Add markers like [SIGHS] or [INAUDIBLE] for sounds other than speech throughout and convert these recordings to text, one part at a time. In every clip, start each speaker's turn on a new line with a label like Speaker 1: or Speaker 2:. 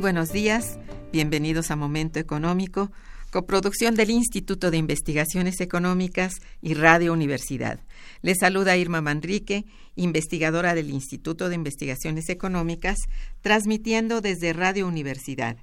Speaker 1: Buenos días, bienvenidos a Momento Económico, coproducción del Instituto de Investigaciones Económicas y Radio Universidad. Les saluda Irma Manrique, investigadora del Instituto de Investigaciones Económicas, transmitiendo desde Radio Universidad.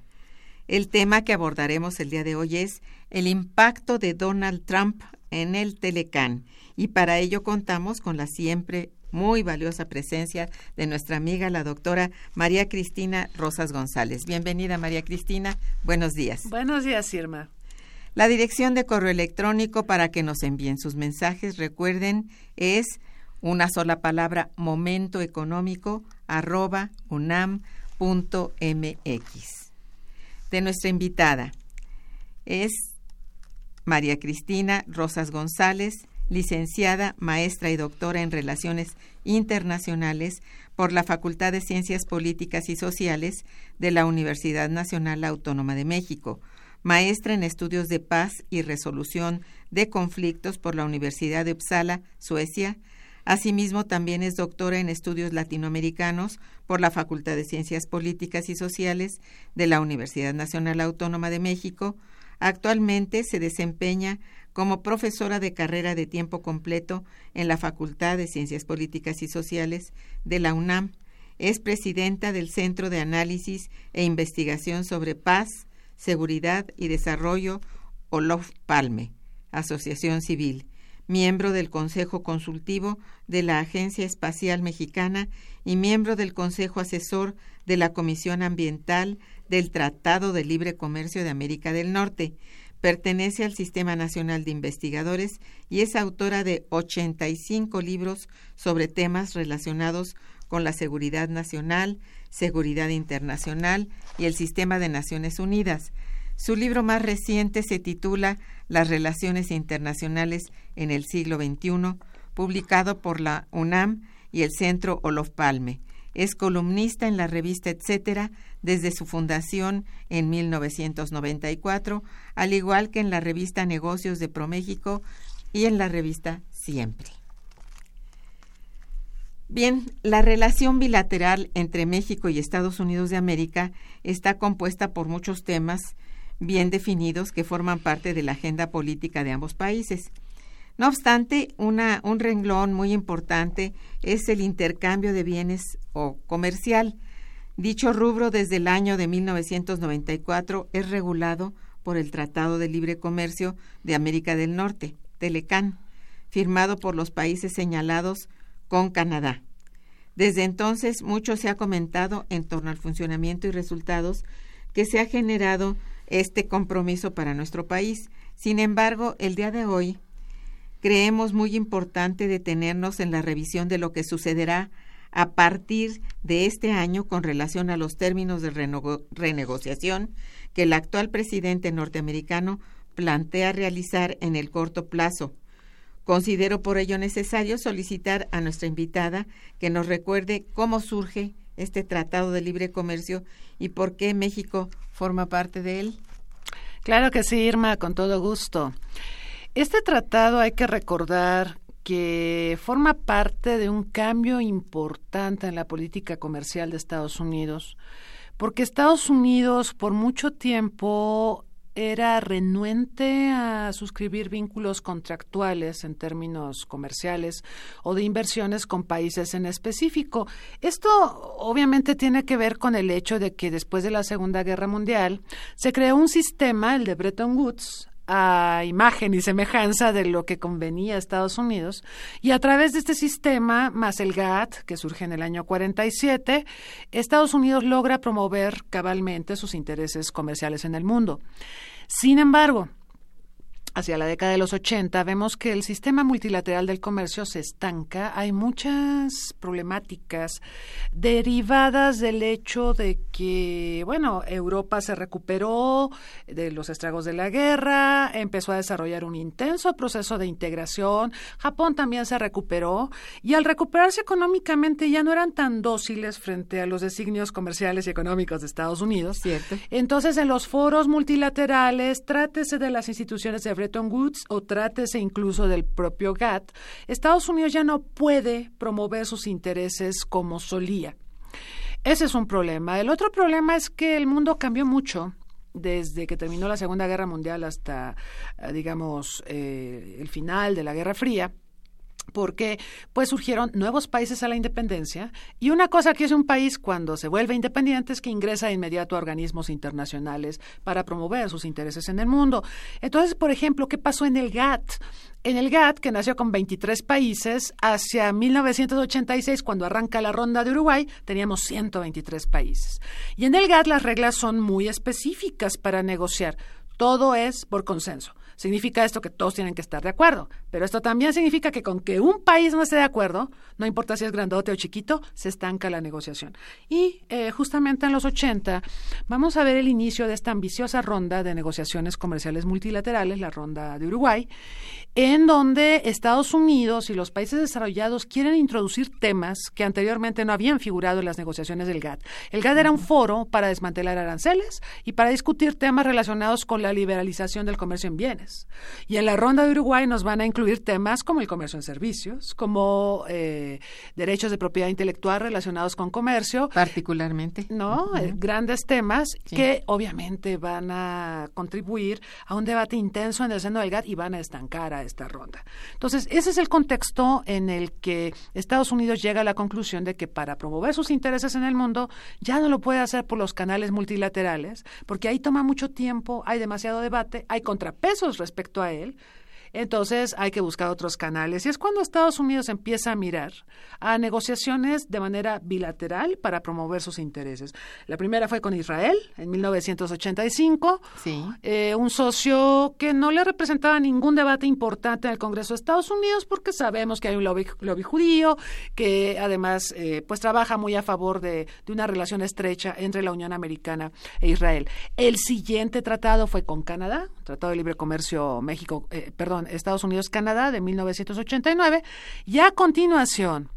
Speaker 1: El tema que abordaremos el día de hoy es el impacto de Donald Trump en el Telecán y para ello contamos con la siempre muy valiosa presencia de nuestra amiga la doctora María Cristina Rosas González. Bienvenida María Cristina, buenos días.
Speaker 2: Buenos días, Irma.
Speaker 1: La dirección de correo electrónico para que nos envíen sus mensajes, recuerden, es una sola palabra, momentoeconómico arroba unam.mx. De nuestra invitada es María Cristina Rosas González, licenciada, maestra y doctora en Relaciones Internacionales por la Facultad de Ciencias Políticas y Sociales de la Universidad Nacional Autónoma de México, maestra en Estudios de Paz y Resolución de Conflictos por la Universidad de Uppsala, Suecia. Asimismo, también es doctora en Estudios Latinoamericanos por la Facultad de Ciencias Políticas y Sociales de la Universidad Nacional Autónoma de México. Actualmente se desempeña como profesora de carrera de tiempo completo en la Facultad de Ciencias Políticas y Sociales de la UNAM. Es presidenta del Centro de Análisis e Investigación sobre Paz, Seguridad y Desarrollo Olof Palme, Asociación Civil, miembro del Consejo Consultivo de la Agencia Espacial Mexicana y miembro del Consejo Asesor de la Comisión Ambiental del Tratado de Libre Comercio de América del Norte Pertenece al Sistema Nacional de Investigadores y es autora de 85 libros sobre temas relacionados con la seguridad nacional, seguridad internacional y el sistema de Naciones Unidas. Su libro más reciente se titula Las relaciones internacionales en el siglo XXI, publicado por la UNAM y el Centro Olof Palme. Es columnista en la revista Etcétera desde su fundación en 1994, al igual que en la revista Negocios de ProMéxico y en la revista Siempre. Bien, la relación bilateral entre México y Estados Unidos de América está compuesta por muchos temas bien definidos que forman parte de la agenda política de ambos países. No obstante, un renglón muy importante es el intercambio de bienes o comercial. Dicho rubro desde el año de 1994 es regulado por el Tratado de Libre Comercio de América del Norte, Telecán, firmado por los países señalados con Canadá. Desde entonces mucho se ha comentado en torno al funcionamiento y resultados que se ha generado este compromiso para nuestro país. Sin embargo, el día de hoy creemos muy importante detenernos en la revisión de lo que sucederá a partir de este año con relación a los términos de renegociación que el actual presidente norteamericano plantea realizar en el corto plazo. Considero por ello necesario solicitar a nuestra invitada que nos recuerde cómo surge este Tratado de Libre Comercio y por qué México forma parte de él.
Speaker 2: Claro que sí, Irma, con todo gusto. Este tratado hay que recordar que forma parte de un cambio importante en la política comercial de Estados Unidos, porque Estados Unidos por mucho tiempo era renuente a suscribir vínculos contractuales en términos comerciales o de inversiones con países en específico. Esto obviamente tiene que ver con el hecho de que después de la Segunda Guerra Mundial se creó un sistema, el de Bretton Woods, a imagen y semejanza de lo que convenía a Estados Unidos y a través de este sistema más el GATT que surge en el año 47 Estados Unidos logra promover cabalmente sus intereses comerciales en el mundo. Sin embargo, hacia la década de los 80 vemos que el sistema multilateral del comercio se estanca. Hay muchas problemáticas derivadas del hecho de que, bueno, Europa se recuperó de los estragos de la guerra, empezó a desarrollar un intenso proceso de integración, Japón también se recuperó y al recuperarse económicamente ya no eran tan dóciles frente a los designios comerciales y económicos de Estados Unidos.
Speaker 1: Cierto.
Speaker 2: Entonces, en los foros multilaterales, trátese de las instituciones de Bretton Woods o trátese incluso del propio GATT, Estados Unidos ya no puede promover sus intereses como solía. Ese es un problema. El otro problema es que el mundo cambió mucho desde que terminó la Segunda Guerra Mundial hasta, eh, digamos, eh, el final de la Guerra Fría porque pues surgieron nuevos países a la independencia y una cosa que es un país cuando se vuelve independiente es que ingresa de inmediato a organismos internacionales para promover sus intereses en el mundo. Entonces, por ejemplo, ¿qué pasó en el GATT? En el GATT, que nació con 23 países, hacia 1986, cuando arranca la ronda de Uruguay, teníamos 123 países. Y en el GATT las reglas son muy específicas para negociar. Todo es por consenso. Significa esto que todos tienen que estar de acuerdo, pero esto también significa que con que un país no esté de acuerdo, no importa si es grandote o chiquito, se estanca la negociación. Y eh, justamente en los 80 vamos a ver el inicio de esta ambiciosa ronda de negociaciones comerciales multilaterales, la ronda de Uruguay, en donde Estados Unidos y los países desarrollados quieren introducir temas que anteriormente no habían figurado en las negociaciones del GATT. El GATT era un foro para desmantelar aranceles y para discutir temas relacionados con la liberalización del comercio en bienes. Y en la ronda de Uruguay nos van a incluir temas como el comercio en servicios, como eh, derechos de propiedad intelectual relacionados con comercio.
Speaker 1: Particularmente.
Speaker 2: No, eh, grandes temas que obviamente van a contribuir a un debate intenso en el seno del GATT y van a estancar a esta ronda. Entonces, ese es el contexto en el que Estados Unidos llega a la conclusión de que para promover sus intereses en el mundo ya no lo puede hacer por los canales multilaterales, porque ahí toma mucho tiempo, hay demasiado debate, hay contrapesos respecto a él entonces hay que buscar otros canales. Y es cuando Estados Unidos empieza a mirar a negociaciones de manera bilateral para promover sus intereses. La primera fue con Israel en 1985,
Speaker 1: sí.
Speaker 2: eh, un socio que no le representaba ningún debate importante en el Congreso de Estados Unidos porque sabemos que hay un lobby, lobby judío que además eh, pues trabaja muy a favor de, de una relación estrecha entre la Unión Americana e Israel. El siguiente tratado fue con Canadá, Tratado de Libre Comercio México, eh, perdón, Estados Unidos-Canadá de 1989 y a continuación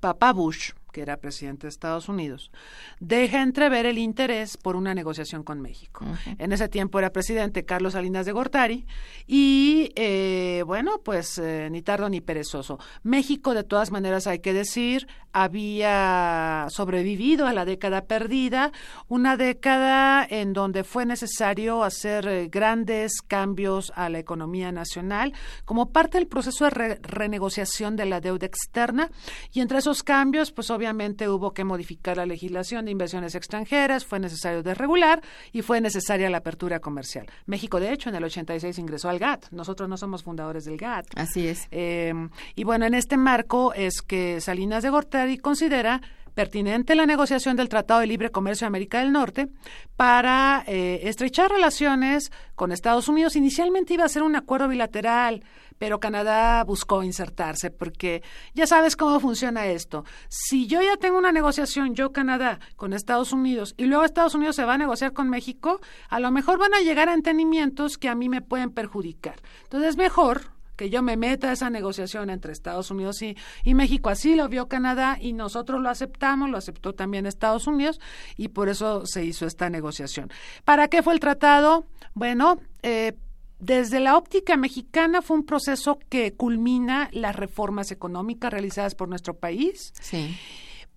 Speaker 2: Papa Bush que era presidente de Estados Unidos, deja entrever el interés por una negociación con México. En ese tiempo era presidente Carlos Salinas de Gortari y, eh, bueno, pues eh, ni tardo ni perezoso. México, de todas maneras, hay que decir, había sobrevivido a la década perdida, una década en donde fue necesario hacer eh, grandes cambios a la economía nacional como parte del proceso de renegociación de la deuda externa y entre esos cambios, pues obviamente hubo que modificar la legislación de inversiones extranjeras, fue necesario desregular y fue necesaria la apertura comercial. México, de hecho, en el 86 ingresó al GATT. Nosotros no somos fundadores del GATT.
Speaker 1: Así es.
Speaker 2: Eh, y bueno, en este marco es que Salinas de Gortari considera pertinente la negociación del Tratado de Libre Comercio de América del Norte para eh, estrechar relaciones con Estados Unidos. Inicialmente iba a ser un acuerdo bilateral, pero Canadá buscó insertarse porque ya sabes cómo funciona esto. Si yo ya tengo una negociación, yo Canadá, con Estados Unidos, y luego Estados Unidos se va a negociar con México, a lo mejor van a llegar a entendimientos que a mí me pueden perjudicar. Entonces es mejor que yo me meta a esa negociación entre Estados Unidos y, y, México. Así lo vio Canadá y nosotros lo aceptamos, lo aceptó también Estados Unidos y por eso se hizo esta negociación. ¿Para qué fue el tratado? Bueno, eh, desde la óptica mexicana fue un proceso que culmina las reformas económicas realizadas por nuestro país.
Speaker 1: Sí.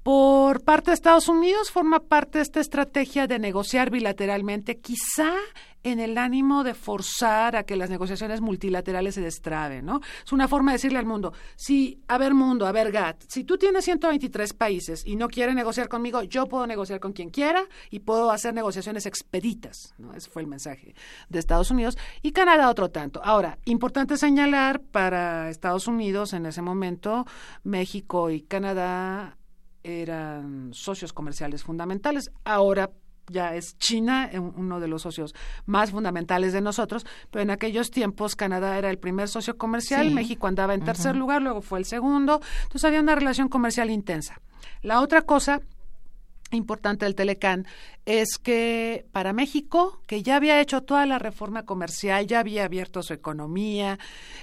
Speaker 2: Por parte de Estados Unidos forma parte de esta estrategia de negociar bilateralmente, quizá en el ánimo de forzar a que las negociaciones multilaterales se destraben, ¿no? Es una forma de decirle al mundo, si, a ver mundo, a ver GATT, si tú tienes 123 países y no quieres negociar conmigo, yo puedo negociar con quien quiera y puedo hacer negociaciones expeditas, ¿no? Ese fue el mensaje de Estados Unidos y Canadá otro tanto. Ahora, importante señalar para Estados Unidos en ese momento, México y Canadá eran socios comerciales fundamentales. Ahora ya es China, eh, uno de los socios más fundamentales de nosotros, pero en aquellos tiempos Canadá era el primer socio comercial, México andaba en tercer lugar, luego fue el segundo, entonces había una relación comercial intensa. La otra cosa importante del Telecán es que para México, que ya había hecho toda la reforma comercial, ya había abierto su economía,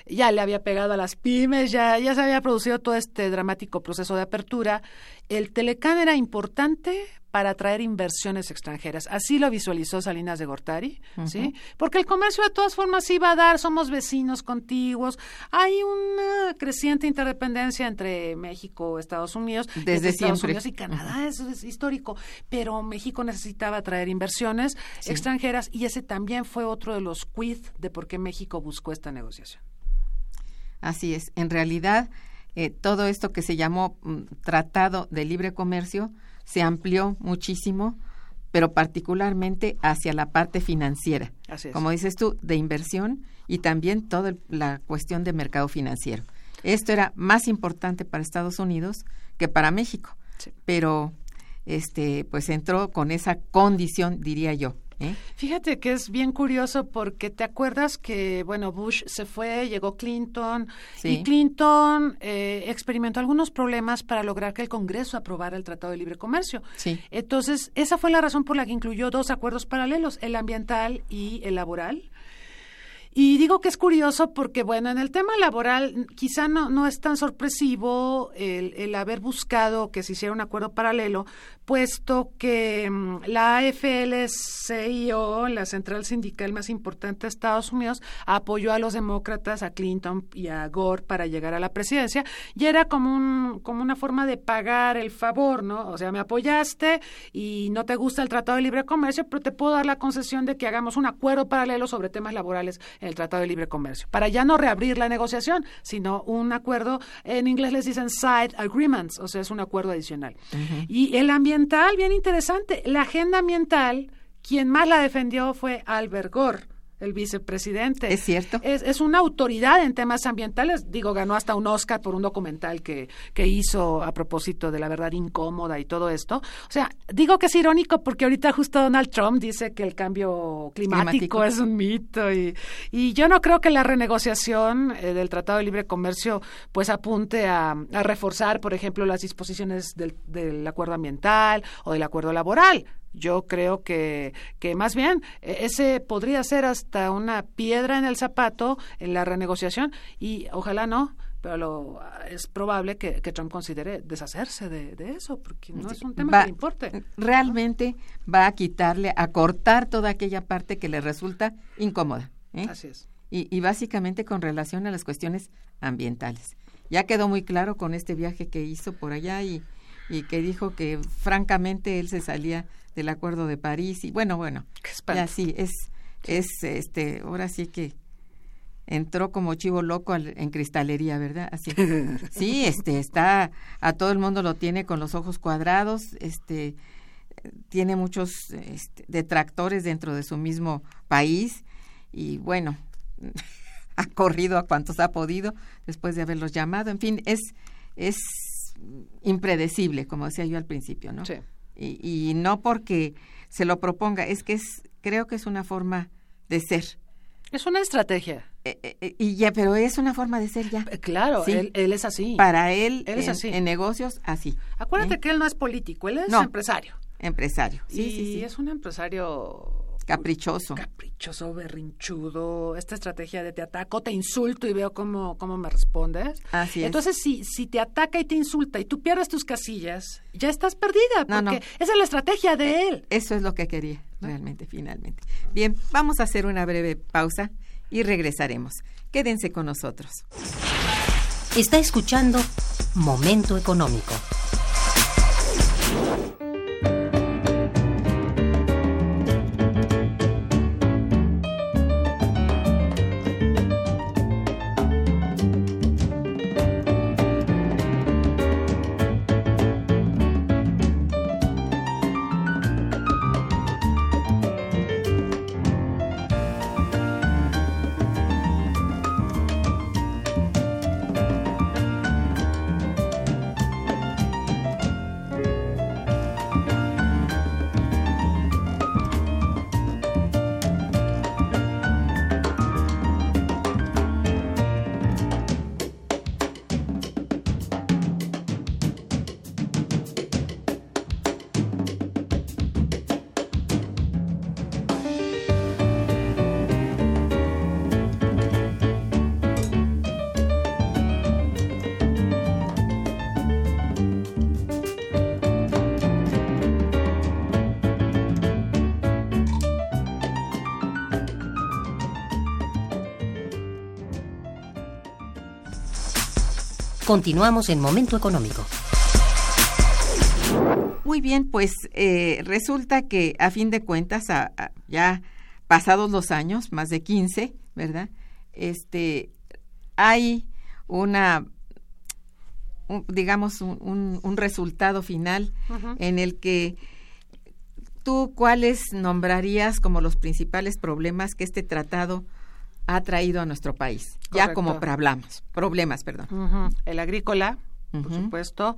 Speaker 2: ya le había pegado a las pymes, ya, ya se había producido todo este dramático proceso de apertura, el Telecán era importante para atraer inversiones extranjeras. Así lo visualizó Salinas de Gortari, ¿sí? Porque el comercio de todas formas iba a dar, somos vecinos contiguos, hay una creciente interdependencia entre México, Estados Unidos,
Speaker 1: desde
Speaker 2: Estados
Speaker 1: siempre.
Speaker 2: Unidos y Canadá, eso es histórico, pero México necesitaba atraer inversiones extranjeras y ese también fue otro de los quid de por qué México buscó esta negociación.
Speaker 1: Así es. En realidad, eh, todo esto que se llamó mm, Tratado de Libre Comercio se amplió muchísimo, pero particularmente hacia la parte financiera. Como dices tú, de inversión y también toda la cuestión de mercado financiero. Esto era más importante para Estados Unidos que para México, pero este pues entró con esa condición, diría yo, ¿Eh?
Speaker 2: Fíjate que es bien curioso porque te acuerdas que, bueno, Bush se fue, llegó Clinton y Clinton eh, experimentó algunos problemas para lograr que el Congreso aprobara el Tratado de Libre Comercio.
Speaker 1: Sí.
Speaker 2: Entonces, esa fue la razón por la que incluyó dos acuerdos paralelos, el ambiental y el laboral. Y digo que es curioso porque, bueno, en el tema laboral quizá no, no es tan sorpresivo el, el haber buscado que se hiciera un acuerdo paralelo, puesto que mm, la AFL-CIO, la central sindical más importante de Estados Unidos, apoyó a los demócratas, a Clinton y a Gore para llegar a la presidencia, y era como, un, como una forma de pagar el favor, ¿no? O sea, me apoyaste y no te gusta el Tratado de Libre Comercio, pero te puedo dar la concesión de que hagamos un acuerdo paralelo sobre temas laborales en el Tratado de Libre Comercio, para ya no reabrir la negociación, sino un acuerdo, en inglés les dicen side agreements, o sea, es un acuerdo adicional. Y el ambiental, bien interesante, la agenda ambiental, quien más la defendió fue Albert Gore el vicepresidente.
Speaker 1: Es cierto.
Speaker 2: Es, es, una autoridad en temas ambientales. Digo, ganó hasta un Oscar por un documental que, que hizo a propósito de la verdad incómoda y todo esto. O sea, digo que es irónico porque ahorita justo Donald Trump dice que el cambio climático, es un mito y, y yo no creo que la renegociación eh, del Tratado de Libre Comercio pues apunte a, a reforzar, por ejemplo, las disposiciones del, del acuerdo ambiental o del acuerdo laboral. Yo creo que, que más bien e, ese podría ser hasta una piedra en el zapato en la renegociación y ojalá no, pero lo, es probable que, que, Trump considere deshacerse de, de, eso, porque no es un tema
Speaker 1: va,
Speaker 2: que le importe.
Speaker 1: Realmente va a quitarle, a cortar toda aquella parte que le resulta incómoda. ¿eh?
Speaker 2: Así es.
Speaker 1: Y, y básicamente con relación a las cuestiones ambientales. Ya quedó muy claro con este viaje que hizo por allá y, y que dijo que francamente él se salía del Acuerdo de París y bueno, bueno, ya sí, es, es este, ahora sí que entró como chivo loco al, en cristalería, ¿verdad? Así. [LAUGHS] Sí, este, está, a todo el mundo lo tiene con los ojos cuadrados, este, tiene muchos este, detractores dentro de su mismo país y bueno, [LAUGHS] ha corrido a cuantos ha podido después de haberlos llamado, en fin, es, es impredecible, como decía yo al principio, ¿no?
Speaker 2: Sí.
Speaker 1: Y, y, no porque se lo proponga, es que es, creo que es una forma de ser.
Speaker 2: Es una estrategia.
Speaker 1: Eh, eh, y ya, pero es una forma de ser ya.
Speaker 2: Claro, sí. él, él, es así.
Speaker 1: Para él,
Speaker 2: él es
Speaker 1: en,
Speaker 2: así.
Speaker 1: en negocios, así.
Speaker 2: Acuérdate ¿eh? que él no es político, él es
Speaker 1: no,
Speaker 2: empresario.
Speaker 1: Empresario, sí,
Speaker 2: y
Speaker 1: sí, sí.
Speaker 2: es un empresario
Speaker 1: caprichoso.
Speaker 2: Caprichoso, berrinchudo, esta estrategia de te ataco, te insulto y veo cómo, cómo me respondes.
Speaker 1: Así es.
Speaker 2: Entonces, si, si te ataca y te insulta y tú pierdes tus casillas, ya estás perdida, porque
Speaker 1: no, no.
Speaker 2: esa es la estrategia de él.
Speaker 1: Eso es lo que quería, realmente, finalmente. Bien, vamos a hacer una breve pausa y regresaremos. Quédense con nosotros.
Speaker 3: Está escuchando Momento Económico. Continuamos en Momento Económico.
Speaker 1: Muy bien, pues eh, resulta que a fin de cuentas, ya pasados los años, más de 15, ¿verdad? Este, hay una, digamos, un, resultado final en el que tú cuáles nombrarías como los principales problemas que este tratado ha traído a nuestro país, ya como problemas, problemas, perdón.
Speaker 2: El agrícola, por supuesto,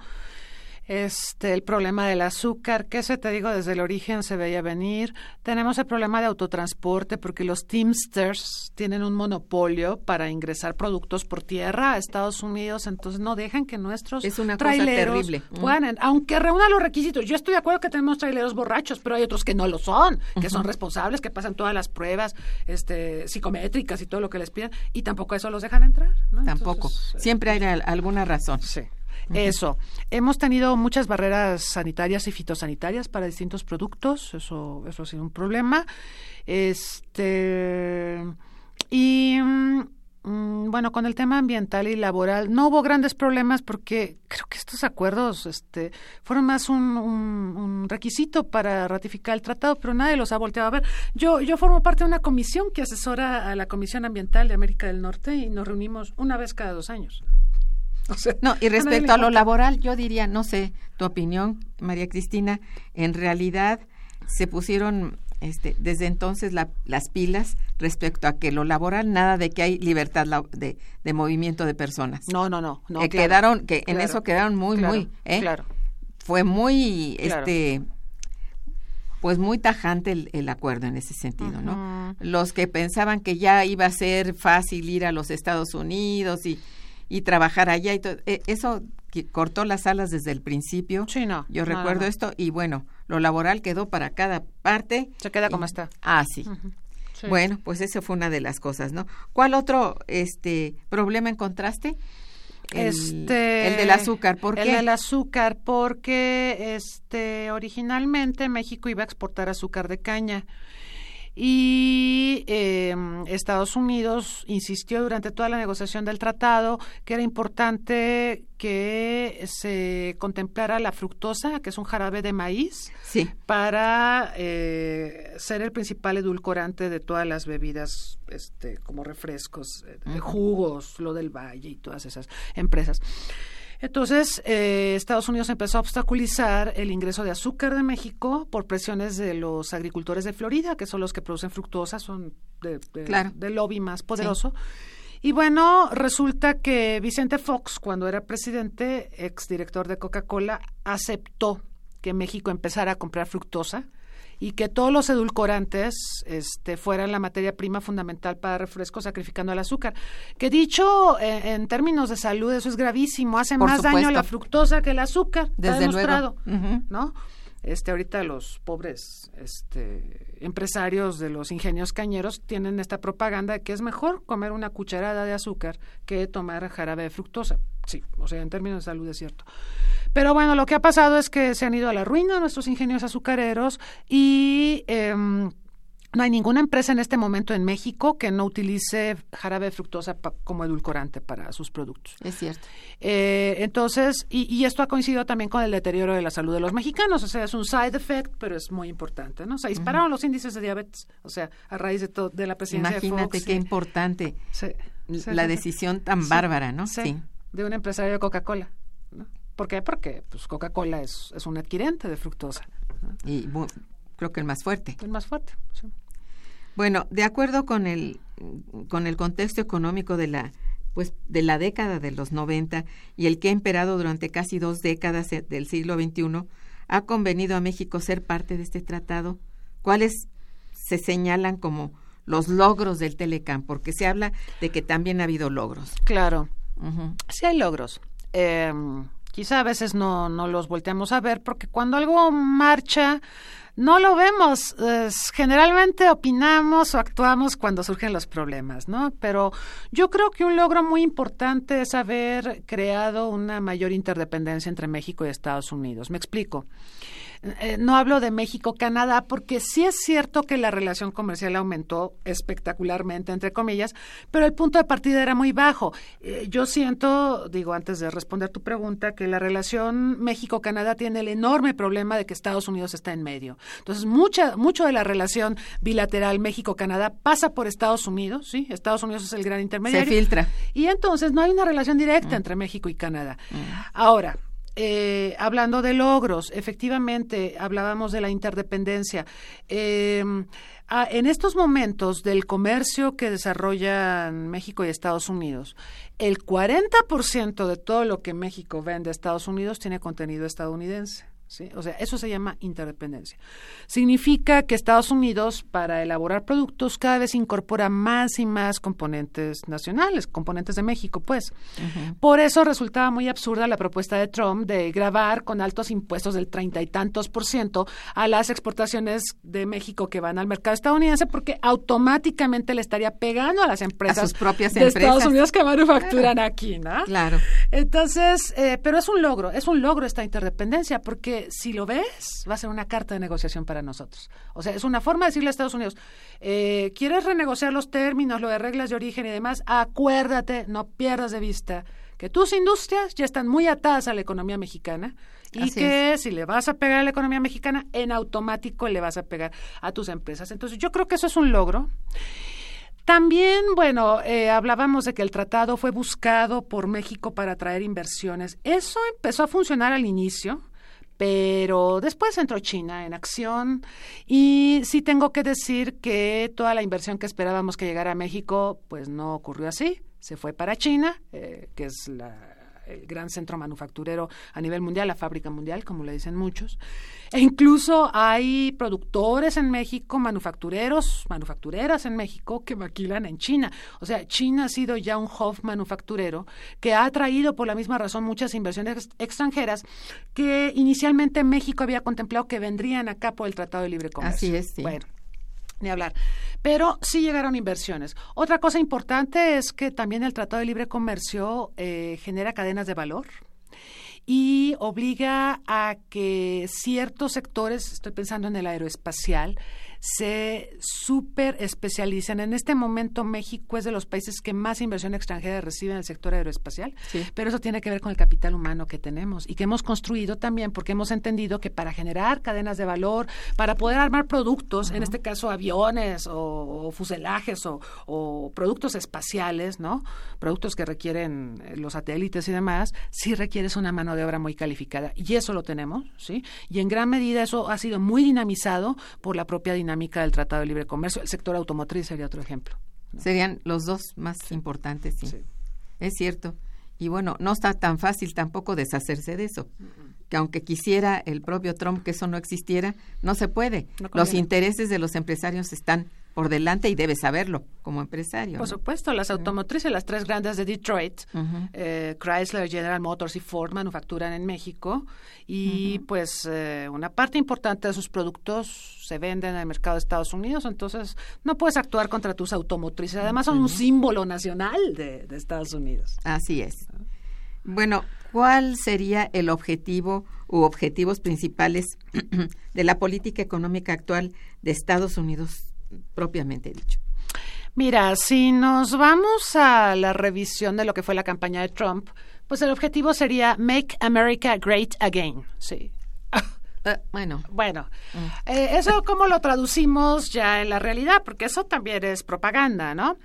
Speaker 2: este, el problema del azúcar, que se te digo desde el origen se veía venir. Tenemos el problema de autotransporte porque los Teamsters tienen un monopolio para ingresar productos por tierra a Estados Unidos, entonces no dejan que nuestros
Speaker 1: es una cosa terrible.
Speaker 2: puedan, aunque reúna los requisitos. Yo estoy de acuerdo que tenemos traileros borrachos, pero hay otros que no lo son, que son responsables, que pasan todas las pruebas este, psicométricas y todo lo que les piden, y tampoco eso los dejan entrar.
Speaker 1: Tampoco. Siempre hay alguna razón.
Speaker 2: Sí. Eso. Hemos tenido muchas barreras sanitarias y fitosanitarias para distintos productos. Eso, eso ha sido un problema. Este. Y. Mm, bueno, con el tema ambiental y laboral no hubo grandes problemas porque creo que estos acuerdos este, fueron más un, un, requisito para ratificar el tratado, pero nadie los ha volteado a ver. Yo, yo formo parte de una comisión que asesora a la Comisión Ambiental de América del Norte y nos reunimos una vez cada dos años [LAUGHS]
Speaker 1: no, y respecto a lo laboral, yo diría, no sé, tu opinión, María Cristina, en realidad se pusieron este, desde entonces las pilas respecto a que lo laboral, nada de que hay libertad de, de movimiento de personas.
Speaker 2: No, no, no.
Speaker 1: no quedaron, que en eso quedaron muy, muy, ¿eh?
Speaker 2: Claro.
Speaker 1: Fue muy, este, pues muy tajante el, acuerdo en ese sentido, ¿no? Los que pensaban que ya iba a ser fácil ir a los Estados Unidos y y trabajar allá y todo. E, eso cortó las alas desde el principio.
Speaker 2: Sí, no.
Speaker 1: Yo recuerdo esto y bueno, lo laboral quedó para cada parte.
Speaker 2: Se queda como está.
Speaker 1: Ah, sí. Bueno, pues eso fue una de las cosas, ¿no? ¿Cuál otro este problema encontraste?
Speaker 2: El, este,
Speaker 1: el del azúcar, ¿por qué?
Speaker 2: El del azúcar, porque este originalmente México iba a exportar azúcar de caña y eh, Estados Unidos insistió durante toda la negociación del tratado que era importante que se contemplara la fructosa, que es un jarabe de maíz, para eh, ser el principal edulcorante de todas las bebidas, este, como refrescos, eh, jugos, lo del valle y todas esas empresas. Entonces, eh, Estados Unidos empezó a obstaculizar el ingreso de azúcar de México por presiones de los agricultores de Florida, que son los que producen fructosa, son de, del lobby más poderoso. Y bueno, resulta que Vicente Fox, cuando era presidente, exdirector de Coca-Cola, aceptó que México empezara a comprar fructosa y que todos los edulcorantes este, fueran la materia prima fundamental para refrescos, sacrificando el azúcar. Que dicho eh, en términos de salud, eso es gravísimo, hace más daño la fructosa que el azúcar, Desde demostrado, ¿no? Este, ahorita los pobres este, empresarios de los ingenios cañeros tienen esta propaganda de que es mejor comer una cucharada de azúcar que tomar jarabe de fructosa. Sí, o sea, en términos de salud es cierto. Pero bueno, lo que ha pasado es que se han ido a la ruina nuestros ingenios azucareros y... Em, no hay ninguna empresa en este momento en México que no utilice jarabe de fructosa como edulcorante para sus productos.
Speaker 1: Es cierto.
Speaker 2: Eh, entonces, y, esto ha coincidido también con el deterioro de la salud de los mexicanos. O sea, es un side effect, pero es muy importante, ¿no? O sea, dispararon los índices de diabetes, o sea, a raíz de, de la presidencia
Speaker 1: Imagínate
Speaker 2: de
Speaker 1: qué importante la decisión tan bárbara, ¿no?
Speaker 2: Sí, De un empresario de Coca-Cola. ¿Por qué? Porque pues, Coca-Cola es, es un adquirente de fructosa.
Speaker 1: Y creo que el más fuerte.
Speaker 2: El más fuerte, sí.
Speaker 1: Bueno, de acuerdo con el, con el contexto económico de la, pues, de la década de los 90 y el que ha imperado durante casi dos décadas del siglo XXI, ¿ha convenido a México ser parte de este tratado? ¿Cuáles se señalan como los logros del Telecam? Porque se habla de que también ha habido logros.
Speaker 2: Claro, sí hay logros. Eh, quizá a veces no, no los volteamos a ver porque cuando algo marcha no lo vemos. generalmente opinamos o actuamos cuando surgen los problemas, ¿no? Pero yo creo que un logro muy importante es haber creado una mayor interdependencia entre México y Estados Unidos. Me explico. Eh, no hablo de México-Canadá porque sí es cierto que la relación comercial aumentó espectacularmente, entre comillas, pero el punto de partida era muy bajo. Eh, yo siento, digo antes de responder tu pregunta, que la relación México-Canadá tiene el enorme problema de que Estados Unidos está en medio. Entonces, mucha, mucho de la relación bilateral México-Canadá pasa por Estados Unidos, ¿sí? Estados Unidos es el gran intermediario.
Speaker 1: Se filtra.
Speaker 2: Y entonces no hay una relación directa mm. entre México y Canadá. Mm. Ahora, eh, hablando de logros, efectivamente, hablábamos de la interdependencia. Em, en estos momentos del comercio que desarrollan México y Estados Unidos, el 40% de todo lo que México vende a Estados Unidos tiene contenido estadounidense. O sea, eso se llama interdependencia. Significa que Estados Unidos, para elaborar productos, cada vez incorpora más y más componentes nacionales, componentes de México, pues. Por eso resultaba muy absurda la propuesta de Trump de grabar con altos impuestos del treinta y tantos por ciento a las exportaciones de México que van al mercado estadounidense, porque automáticamente le estaría pegando a las empresas
Speaker 1: propias
Speaker 2: de Estados Unidos que manufacturan aquí, ¿no?
Speaker 1: Claro.
Speaker 2: Entonces, eh, pero es un logro, es un logro esta interdependencia, porque si lo ves, va a ser una carta de negociación para nosotros. O sea, es una forma de decirle a Estados Unidos, eh, ¿quieres renegociar los términos, lo de reglas de origen y demás? Acuérdate, no pierdas de vista que tus industrias ya están muy atadas a la economía mexicana y que si le vas a pegar a la economía mexicana, en automático le vas a pegar a tus empresas. Entonces, yo creo que eso es un logro. También, bueno, eh, hablábamos de que el tratado fue buscado por México para atraer inversiones. Eso empezó a funcionar al inicio pero después entró China en acción. Y sí tengo que decir que toda la inversión que esperábamos que llegara a México, pues no ocurrió así, se fue para China, eh, que es la el gran centro manufacturero a nivel mundial, la fábrica mundial, como le dicen muchos. E incluso hay productores en México, manufactureros, manufactureras en México que maquilan en China. O sea, China ha sido ya un hub manufacturero que ha atraído por la misma razón muchas inversiones extranjeras que inicialmente México había contemplado que vendrían acá por el Tratado de Libre Comercio.
Speaker 1: Así es, sí.
Speaker 2: Bueno, ni hablar. Pero sí llegaron inversiones. Otra cosa importante es que también el Tratado de Libre Comercio eh, genera cadenas de valor y obliga a que ciertos sectores, estoy pensando en el aeroespacial, se super especializan. En este momento México es de los países que más inversión extranjera recibe en el sector aeroespacial, pero eso tiene que ver con el capital humano que tenemos y que hemos construido también porque hemos entendido que para generar cadenas de valor, para poder armar productos, en este caso aviones o, fuselajes o, productos espaciales, ¿no? Productos que requieren eh, los satélites y demás, sí requieres una mano de obra muy calificada y eso lo tenemos, ¿sí? Y en gran medida eso ha sido muy dinamizado por la propia dinámica del Tratado de Libre Comercio. El sector automotriz sería otro ejemplo.
Speaker 1: Serían los dos más importantes, sí. Es cierto. Y bueno, no está tan fácil tampoco deshacerse de eso. Que aunque quisiera el propio Trump que eso no existiera, no se puede. los intereses de los empresarios están por delante y debe saberlo como empresario.
Speaker 2: Por supuesto, las automotrices, las tres grandes de Detroit, eh, Chrysler, General Motors y Ford manufacturan en México y pues eh, una parte importante de sus productos se venden en el mercado de Estados Unidos, entonces no puedes actuar contra tus automotrices. Además son un símbolo nacional de, de Estados Unidos.
Speaker 1: Así es. Bueno, ¿cuál sería el objetivo u objetivos principales [CLEARS THROAT] de la política económica actual de Estados Unidos propiamente dicho.
Speaker 2: Mira, si nos vamos a la revisión de lo que fue la campaña de Trump, pues el objetivo sería Make America Great Again. Sí.
Speaker 1: Eh, bueno.
Speaker 2: Bueno, eh, eso cómo lo traducimos ya en la realidad, porque eso también es propaganda, ¿no?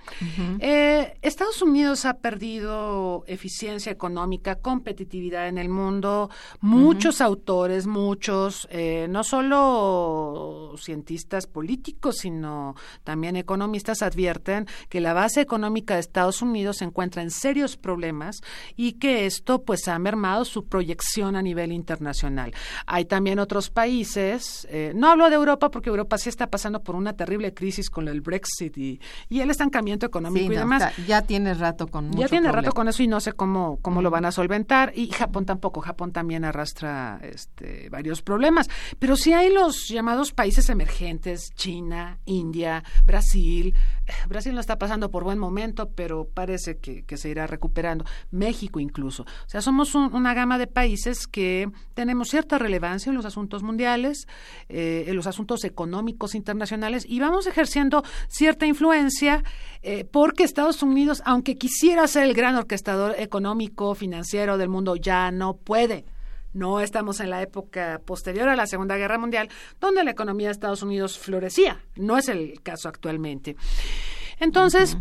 Speaker 2: Eh, Estados Unidos ha perdido eficiencia económica, competitividad en el mundo. Muchos autores, muchos, no solo cientistas políticos, sino también economistas advierten que la base económica de Estados Unidos se encuentra en serios problemas y que esto pues ha mermado su proyección a nivel internacional. Hay también otros países, eh, no hablo de Europa porque Europa sí está pasando por una terrible crisis con el Brexit y, el estancamiento económico y demás.
Speaker 1: ya tiene rato con
Speaker 2: Ya tiene rato con eso y no sé cómo, cómo lo van a solventar. Y Japón tampoco, Japón también arrastra este, varios problemas. Pero sí hay los llamados países emergentes, China, India, Brasil. [SIGHS] Brasil no está pasando por buen momento, pero parece que, se irá recuperando. México incluso. O sea, somos una gama de países que tenemos cierta relevancia en los asuntos mundiales, eh, en los asuntos económicos internacionales y vamos ejerciendo cierta influencia eh, porque Estados Unidos, aunque quisiera ser el gran orquestador económico, financiero del mundo, ya no puede. No estamos en la época posterior a la Segunda Guerra Mundial, donde la economía de Estados Unidos florecía. No es el caso actualmente. Entonces,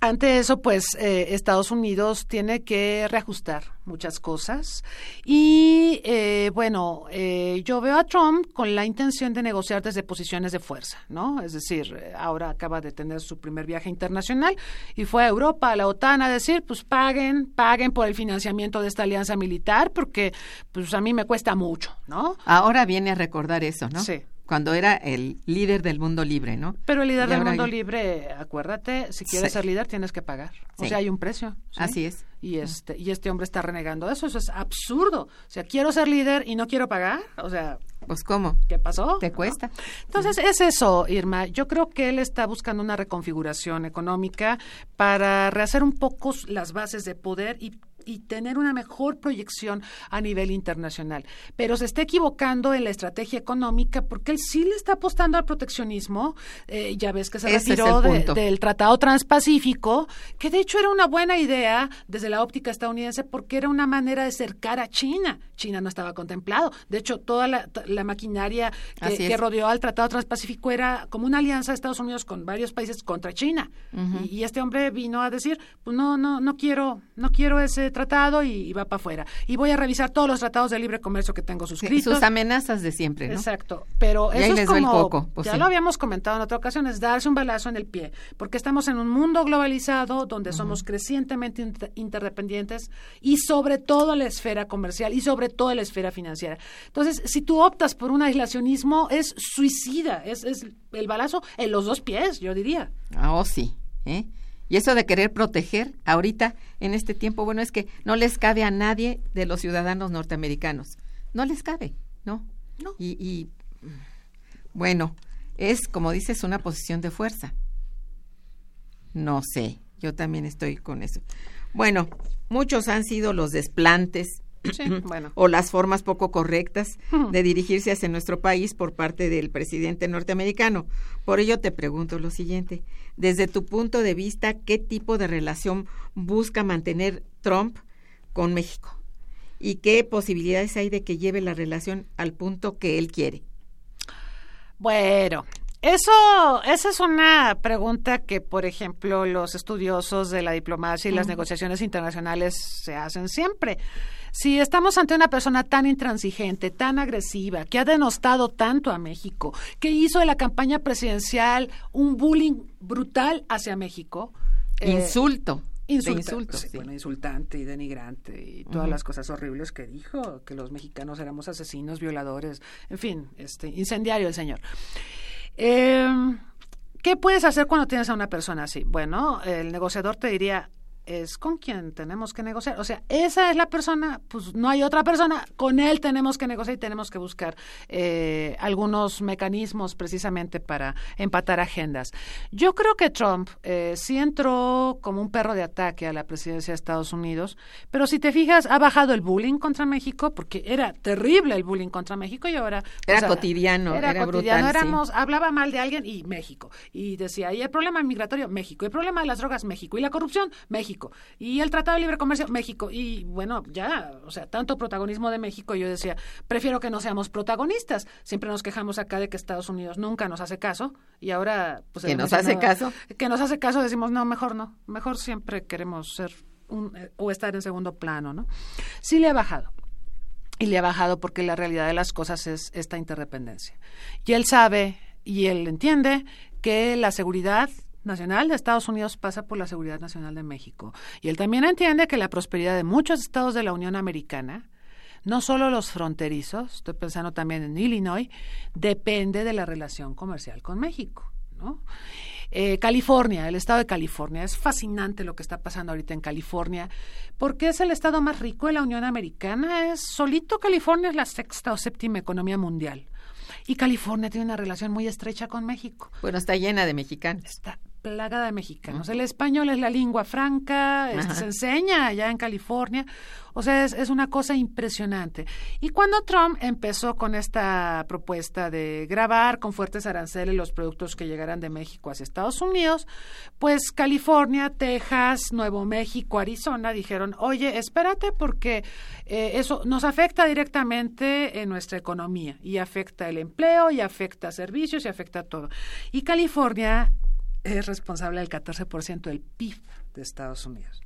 Speaker 2: ante eso, pues eh, Estados Unidos tiene que reajustar muchas cosas. Y eh, bueno, eh, yo veo a Trump con la intención de negociar desde posiciones de fuerza, ¿no? Es decir, ahora acaba de tener su primer viaje internacional y fue a Europa, a la OTAN, a decir, pues paguen, paguen por el financiamiento de esta alianza militar, porque pues a mí me cuesta mucho, ¿no?
Speaker 1: Ahora viene a recordar eso, ¿no?
Speaker 2: Sí
Speaker 1: cuando era el líder del mundo libre, ¿no?
Speaker 2: Pero el líder del mundo libre, acuérdate, si quieres ser líder tienes que pagar. O sea, hay un precio.
Speaker 1: Así es.
Speaker 2: Y este, y este hombre está renegando eso, eso es absurdo. O sea, quiero ser líder y no quiero pagar. O sea,
Speaker 1: pues cómo?
Speaker 2: ¿Qué pasó?
Speaker 1: Te cuesta.
Speaker 2: Entonces, es eso, Irma. Yo creo que él está buscando una reconfiguración económica para rehacer un poco las bases de poder y y tener una mejor proyección a nivel internacional. Pero se está equivocando en la estrategia económica porque él sí le está apostando al proteccionismo. Eh, ya ves que se retiró del Tratado Transpacífico, que de hecho era una buena idea desde la óptica estadounidense porque era una manera de acercar a China. China no estaba contemplado. De hecho, toda la, maquinaria que, rodeó al Tratado Transpacífico era como una alianza de Estados Unidos con varios países contra China. y, y, este hombre vino a decir, pues no, no, no quiero, no quiero ese tratado y, va para afuera. Y voy a revisar todos los tratados de libre comercio que tengo suscritos.
Speaker 1: sus amenazas de siempre, ¿no?
Speaker 2: Exacto. Pero eso es como,
Speaker 1: pues
Speaker 2: ya lo habíamos comentado en otra ocasión, es darse un balazo en el pie, porque estamos en un mundo globalizado donde somos crecientemente interdependientes y sobre todo la esfera comercial y sobre todo la esfera financiera. Entonces, si tú optas por un aislacionismo, es suicida, es, es el balazo en los dos pies, yo diría.
Speaker 1: Ah, oh, sí. ¿eh? Y eso de querer proteger ahorita, en este tiempo, bueno, es que no les cabe a nadie de los ciudadanos norteamericanos. No les cabe, ¿no?
Speaker 2: No.
Speaker 1: Y, bueno, es, como dices, una posición de fuerza. No sé, yo también estoy con eso. Bueno, muchos han sido los desplantes [CLEARS THROAT]
Speaker 2: bueno.
Speaker 1: o las formas poco correctas [LAUGHS] de dirigirse hacia nuestro país por parte del presidente norteamericano. Por ello te pregunto lo siguiente, desde tu punto de vista, ¿qué tipo de relación busca mantener Trump con México? ¿Y qué posibilidades hay de que lleve la relación al punto que él quiere?
Speaker 2: Bueno, eso, esa es una pregunta que, por ejemplo, los estudiosos de la diplomacia y las negociaciones internacionales se hacen siempre. Si estamos ante una persona tan intransigente, tan agresiva, que ha denostado tanto a México, que hizo de la campaña presidencial un bullying brutal hacia México.
Speaker 1: Eh, insulto.
Speaker 2: insulto, sí, Bueno, insultante y denigrante y todas las cosas horribles que dijo, que los mexicanos éramos asesinos, violadores, en fin, este incendiario el señor. Em, ¿Qué puedes hacer cuando tienes a una persona así? Bueno, el negociador te diría, es con quien tenemos que negociar. O sea, esa es la persona, pues no hay otra persona, con él tenemos que negociar y tenemos que buscar eh, algunos mecanismos precisamente para empatar agendas. Yo creo que Trump eh, sí entró como un perro de ataque a la presidencia de Estados Unidos, pero si te fijas, ha bajado el bullying contra México, porque era terrible el bullying contra México y ahora...
Speaker 1: Era pues, cotidiano, era, cotidiano,
Speaker 2: éramos, hablaba mal de alguien y México. Y decía, y el problema migratorio, México. El problema de las drogas, México. Y la corrupción, México. Y el Tratado de Libre Comercio, México. Y bueno, ya, o sea, tanto protagonismo de México, yo decía, prefiero que no seamos protagonistas. Siempre nos quejamos acá de que Estados Unidos nunca nos hace caso y ahora... Pues,
Speaker 1: que nos hace caso.
Speaker 2: Que nos hace caso, decimos, no, mejor no. Mejor siempre queremos ser un, eh, o estar en segundo plano, ¿no? Sí le ha bajado. Y le ha bajado porque la realidad de las cosas es esta interdependencia. Y él sabe y él entiende que la seguridad nacional de Estados Unidos pasa por la seguridad nacional de México. Y él también entiende que la prosperidad de muchos estados de la Unión Americana, no solo los fronterizos, estoy pensando también en Illinois, depende de la relación comercial con México. ¿no? Eh, California, el estado de California, es fascinante lo que está pasando ahorita en California, porque es el estado más rico de la Unión Americana, es solito California es la sexta o séptima economía mundial. Y California tiene una relación muy estrecha con México.
Speaker 1: Bueno, está llena de mexicanos.
Speaker 2: Está plagada de mexicanos. El español es la lengua franca, este, se enseña allá en California. O sea, es, una cosa impresionante. Y cuando Trump empezó con esta propuesta de grabar con fuertes aranceles los productos que llegaran de México hacia Estados Unidos, pues California, Texas, Nuevo México, Arizona dijeron, oye, espérate porque eh, eso nos afecta directamente en nuestra economía y afecta el empleo y afecta servicios y afecta todo. Y California es responsable del 14% del PIB de Estados Unidos.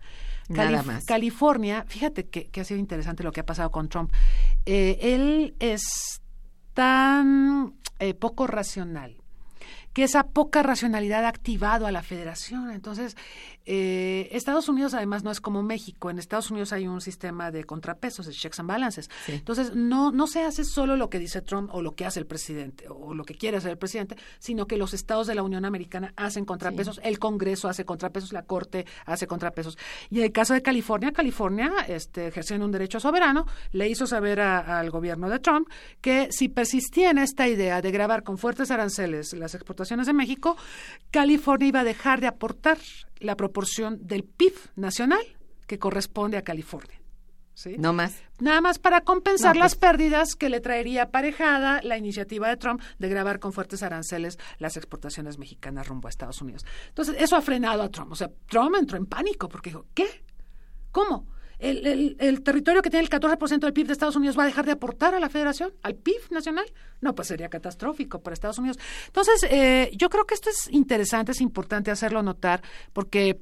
Speaker 1: Nada más.
Speaker 2: California, fíjate que, ha sido interesante lo que ha pasado con Trump. Eh, él es tan eh, poco racional que esa poca racionalidad ha activado a la federación. Entonces, eh, Estados Unidos además no es como México. En Estados Unidos hay un sistema de contrapesos, de checks and balances. Entonces, no, no se hace solo lo que dice Trump o lo que hace el presidente o lo que quiere hacer el presidente, sino que los estados de la Unión Americana hacen contrapesos, el Congreso hace contrapesos, la Corte hace contrapesos. Y en el caso de California, California, este, ejerciendo un derecho soberano, le hizo saber al gobierno de Trump que si persistía en esta idea de grabar con fuertes aranceles las exportaciones de México, California iba a dejar de aportar la proporción del PIB nacional que corresponde a California. ¿Sí?
Speaker 1: No más.
Speaker 2: Nada más para compensar las pues pérdidas que le traería aparejada la iniciativa de Trump de grabar con fuertes aranceles las exportaciones mexicanas rumbo a Estados Unidos. Entonces, eso ha frenado a Trump. O sea, Trump entró en pánico porque dijo, ¿qué? ¿Cómo? El, el, territorio que tiene el 14% del PIB de Estados Unidos va a dejar de aportar a la federación, al PIB nacional. No, pues sería catastrófico para Estados Unidos. Entonces, eh, yo creo que esto es interesante, es importante hacerlo notar, porque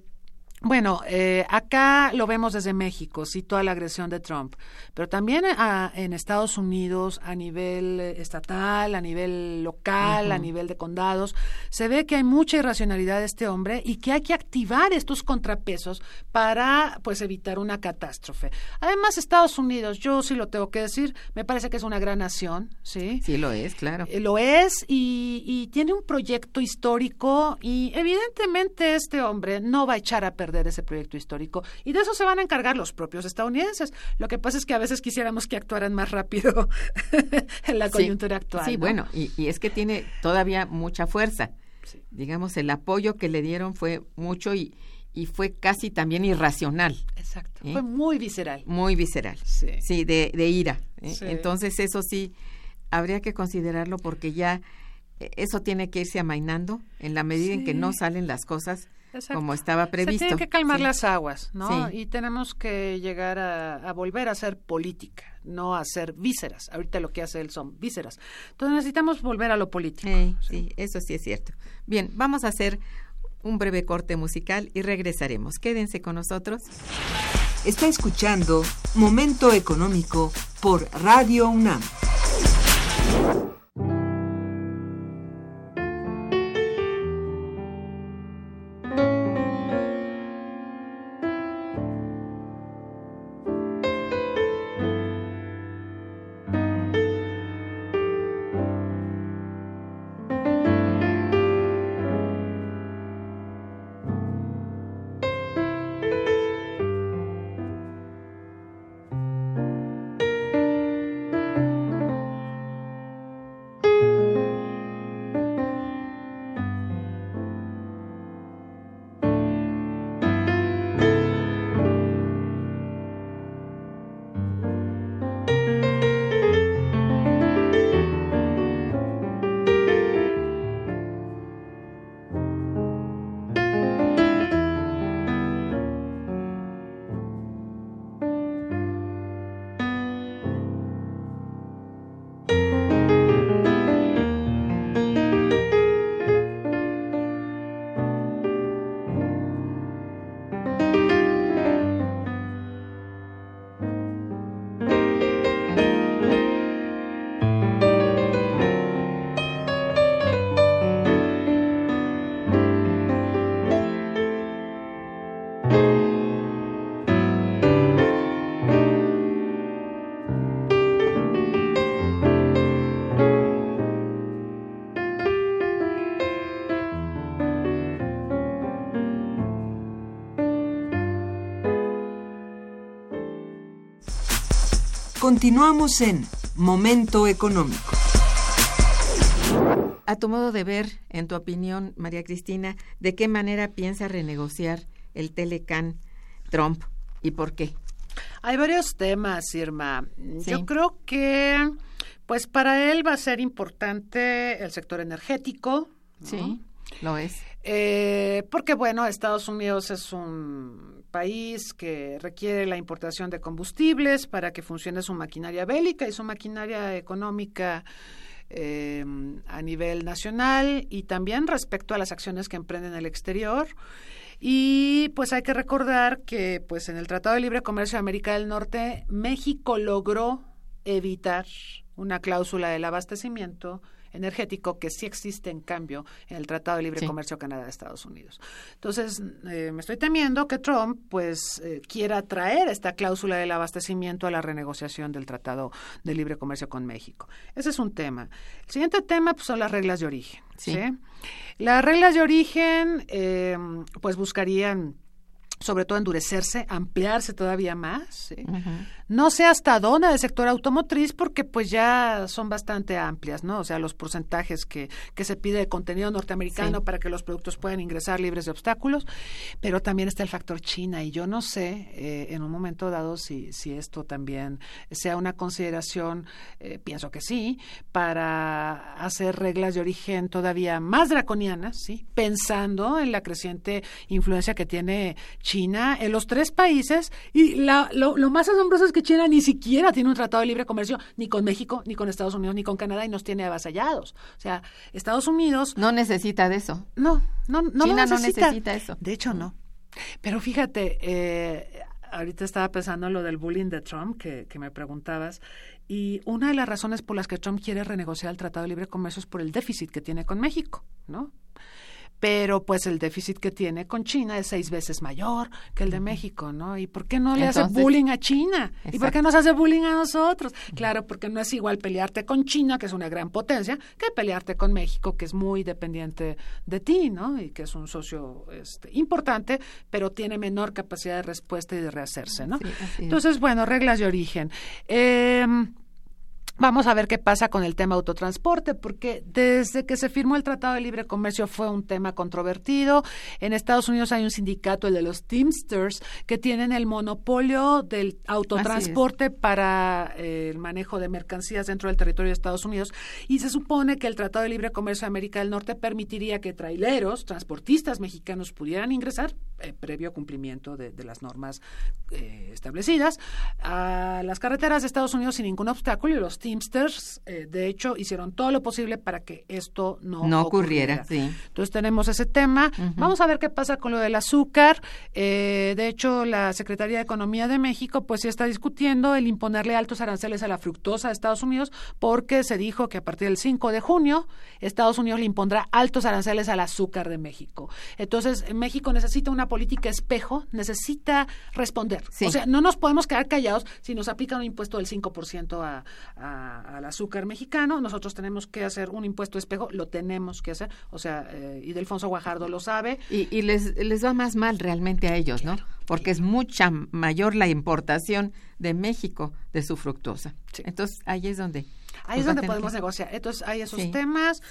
Speaker 2: bueno, eh, acá lo vemos desde México, sí, toda la agresión de Trump, pero también eh, en Estados Unidos, a nivel eh, estatal, a nivel local, a nivel de condados, se ve que hay mucha irracionalidad de este hombre y que hay que activar estos contrapesos para, pues, evitar una catástrofe. Además, Estados Unidos, yo sí lo tengo que decir, me parece que es una gran nación, sí.
Speaker 1: Sí, lo es, claro.
Speaker 2: lo es y, y tiene un proyecto histórico y evidentemente este hombre no va a echar a perder de ese proyecto histórico y de eso se van a encargar los propios estadounidenses. Lo que pasa es que a veces quisiéramos que actuaran más rápido [LAUGHS] en la coyuntura actual.
Speaker 1: Sí, bueno, y, es que tiene todavía mucha fuerza. Digamos, el apoyo que le dieron fue mucho y, y fue casi también irracional.
Speaker 2: Exacto. ¿eh? Fue muy visceral.
Speaker 1: Muy visceral. Sí, de, de, ira. ¿eh? Entonces, eso sí, habría que considerarlo porque ya eh, eso tiene que irse amainando en la medida en que no salen las cosas como estaba previsto. Se
Speaker 2: tienen que calmar las aguas, ¿no? Y tenemos que llegar a, volver a hacer política, no a hacer vísceras. Ahorita lo que hace él son vísceras. Entonces necesitamos volver a lo político.
Speaker 1: sí, eso sí es cierto. Bien, vamos a hacer un breve corte musical y regresaremos. Quédense con nosotros.
Speaker 4: Está escuchando Momento Económico por Radio UNAM. Continuamos en Momento Económico.
Speaker 1: A tu modo de ver, en tu opinión, María Cristina, ¿de qué manera piensa renegociar el Telecan Trump y por qué?
Speaker 2: Hay varios temas, Irma. Yo creo que, pues para él va a ser importante el sector energético.
Speaker 1: Sí, lo es.
Speaker 2: Eh, porque, bueno, Estados Unidos es un país que requiere la importación de combustibles para que funcione su maquinaria bélica y su maquinaria económica eh, a nivel nacional y también respecto a las acciones que emprenden en el exterior. Y pues hay que recordar que pues en el Tratado de Libre Comercio de América del Norte, México logró evitar una cláusula del abastecimiento energético que sí existe en cambio en el Tratado de Libre Comercio Canadá-Estados Unidos. Entonces, eh, me estoy temiendo que Trump pues eh, quiera traer esta cláusula del abastecimiento a la renegociación del Tratado de Libre Comercio con México. Ese es un tema. El siguiente tema pues, son las reglas de origen. ¿sí? Las reglas de origen eh, pues buscarían sobre todo endurecerse, ampliarse todavía más. No sé hasta dónde el sector automotriz porque pues ya son bastante amplias, ¿no? O sea, los porcentajes que, que se pide de contenido norteamericano para que los productos puedan ingresar libres de obstáculos, pero también está el factor China y yo no sé eh, en un momento dado si, si esto también sea una consideración, eh, pienso que sí, para hacer reglas de origen todavía más draconianas, ¿sí? Pensando en la creciente influencia que tiene China en los tres países y la, lo, más asombroso es que China ni siquiera tiene un tratado de libre comercio ni con México, ni con Estados Unidos, ni con Canadá y nos tiene avasallados. O sea, Estados Unidos...
Speaker 1: No necesita de eso.
Speaker 2: No, no, no
Speaker 1: China no necesita eso.
Speaker 2: De hecho, no. Pero fíjate, eh, ahorita estaba pensando en lo del bullying de Trump que, que, me preguntabas y una de las razones por las que Trump quiere renegociar el Tratado de Libre Comercio es por el déficit que tiene con México, ¿no? Pero pues el déficit que tiene con China es seis veces mayor que el de México, ¿no? ¿Y por qué no le hace bullying a China? ¿Y por qué nos hace bullying a nosotros? Claro, porque no es igual pelearte con China, que es una gran potencia, que pelearte con México, que es muy dependiente de ti, ¿no? Y que es un socio este, importante, pero tiene menor capacidad de respuesta y de rehacerse, ¿no? Entonces, bueno, reglas de origen. Eh, Vamos a ver qué pasa con el tema autotransporte, porque desde que se firmó el Tratado de Libre Comercio fue un tema controvertido. En Estados Unidos hay un sindicato, el de los Teamsters, que tienen el monopolio del autotransporte para eh, el manejo de mercancías dentro del territorio de Estados Unidos. Y se supone que el Tratado de Libre Comercio de América del Norte permitiría que traileros, transportistas mexicanos pudieran ingresar, eh, previo cumplimiento de, las normas eh, establecidas, a las carreteras de Estados Unidos sin ningún obstáculo y los Teamsters, eh, de hecho, hicieron todo lo posible para que esto no,
Speaker 1: ocurriera.
Speaker 2: Entonces tenemos ese tema. Vamos a ver qué pasa con lo del azúcar. Eh, de hecho, la Secretaría de Economía de México, pues sí está discutiendo el imponerle altos aranceles a la fructosa de Estados Unidos, porque se dijo que a partir del 5 de junio, Estados Unidos le impondrá altos aranceles al azúcar de México. Entonces, México necesita una política espejo, necesita responder. O sea, no nos podemos quedar callados si nos aplican un impuesto del 5% a, a al azúcar mexicano, nosotros tenemos que hacer un impuesto espejo, lo tenemos que hacer, o sea, eh, y Delfonso Guajardo lo sabe.
Speaker 1: Y, les, les va más mal realmente a ellos, ¿no? Porque es mucha mayor la importación de México de su fructosa. Entonces, ahí es donde
Speaker 2: Ahí es donde podemos negociar. Entonces hay esos temas.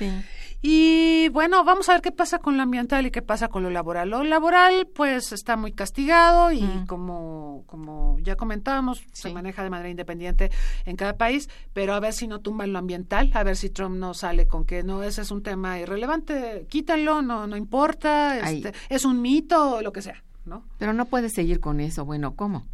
Speaker 2: Y bueno, vamos a ver qué pasa con lo ambiental y qué pasa con lo laboral. Lo laboral, pues, está muy castigado y como, como ya comentábamos, se maneja de manera independiente en cada país, pero a ver si no tumban lo ambiental, a ver si Trump no sale con que no, ese es un tema irrelevante, quítalo, no, no importa, este, es un mito, lo que sea. ¿no?
Speaker 1: Pero no puede seguir con eso. Bueno, ¿cómo?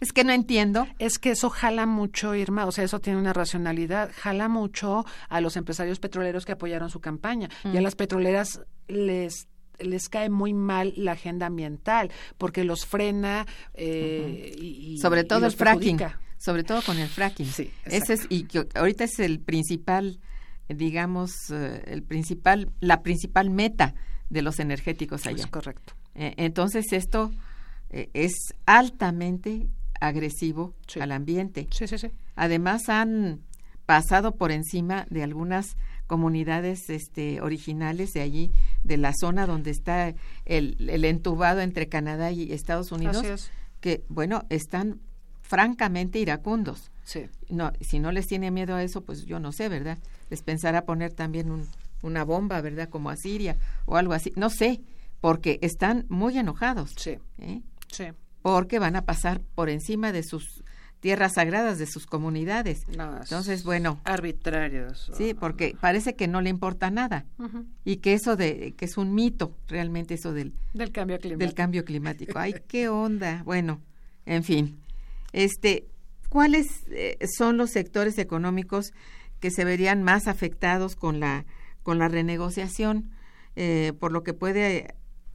Speaker 1: Es que no entiendo.
Speaker 2: Es que eso jala mucho, Irma, o sea, eso tiene una racionalidad, jala mucho a los empresarios petroleros que apoyaron su campaña. Y a las petroleras les les cae muy mal la agenda ambiental porque los frena eh, y,
Speaker 1: sobre todo el fracking sobre todo con el fracking. Sí, ese es y que ahorita es el principal digamos eh, el principal la principal meta de los energéticos allá.
Speaker 2: Es correcto.
Speaker 1: Eh, entonces esto es altamente agresivo al ambiente.
Speaker 2: Sí, sí, sí.
Speaker 1: Además han pasado por encima de algunas comunidades este, originales de allí, de la zona donde está el, el entubado entre Canadá y Estados Unidos, que, bueno, están francamente iracundos.
Speaker 2: Sí.
Speaker 1: No, si no les tiene miedo a eso, pues yo no sé, ¿verdad? Les pensará poner también un, una bomba, ¿verdad? Como a Siria o algo así. No sé, porque están muy enojados.
Speaker 2: Sí.
Speaker 1: ¿eh?
Speaker 2: Sí.
Speaker 1: Porque van a pasar por encima de sus tierras sagradas, de sus comunidades.
Speaker 2: No,
Speaker 1: Entonces, bueno,
Speaker 2: arbitrarios.
Speaker 1: sí, porque parece que no le importa nada. Y que eso de, que es un mito, realmente eso del,
Speaker 2: Del cambio climático.
Speaker 1: del cambio climático. Ay, qué [LAUGHS] onda. Bueno, en fin. Este, ¿cuáles eh, son los sectores económicos que se verían más afectados con la con la renegociación eh, por lo que puede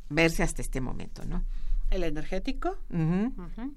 Speaker 1: verse hasta este momento, ¿no?
Speaker 2: El energético.
Speaker 1: Ujú.
Speaker 2: Ujú.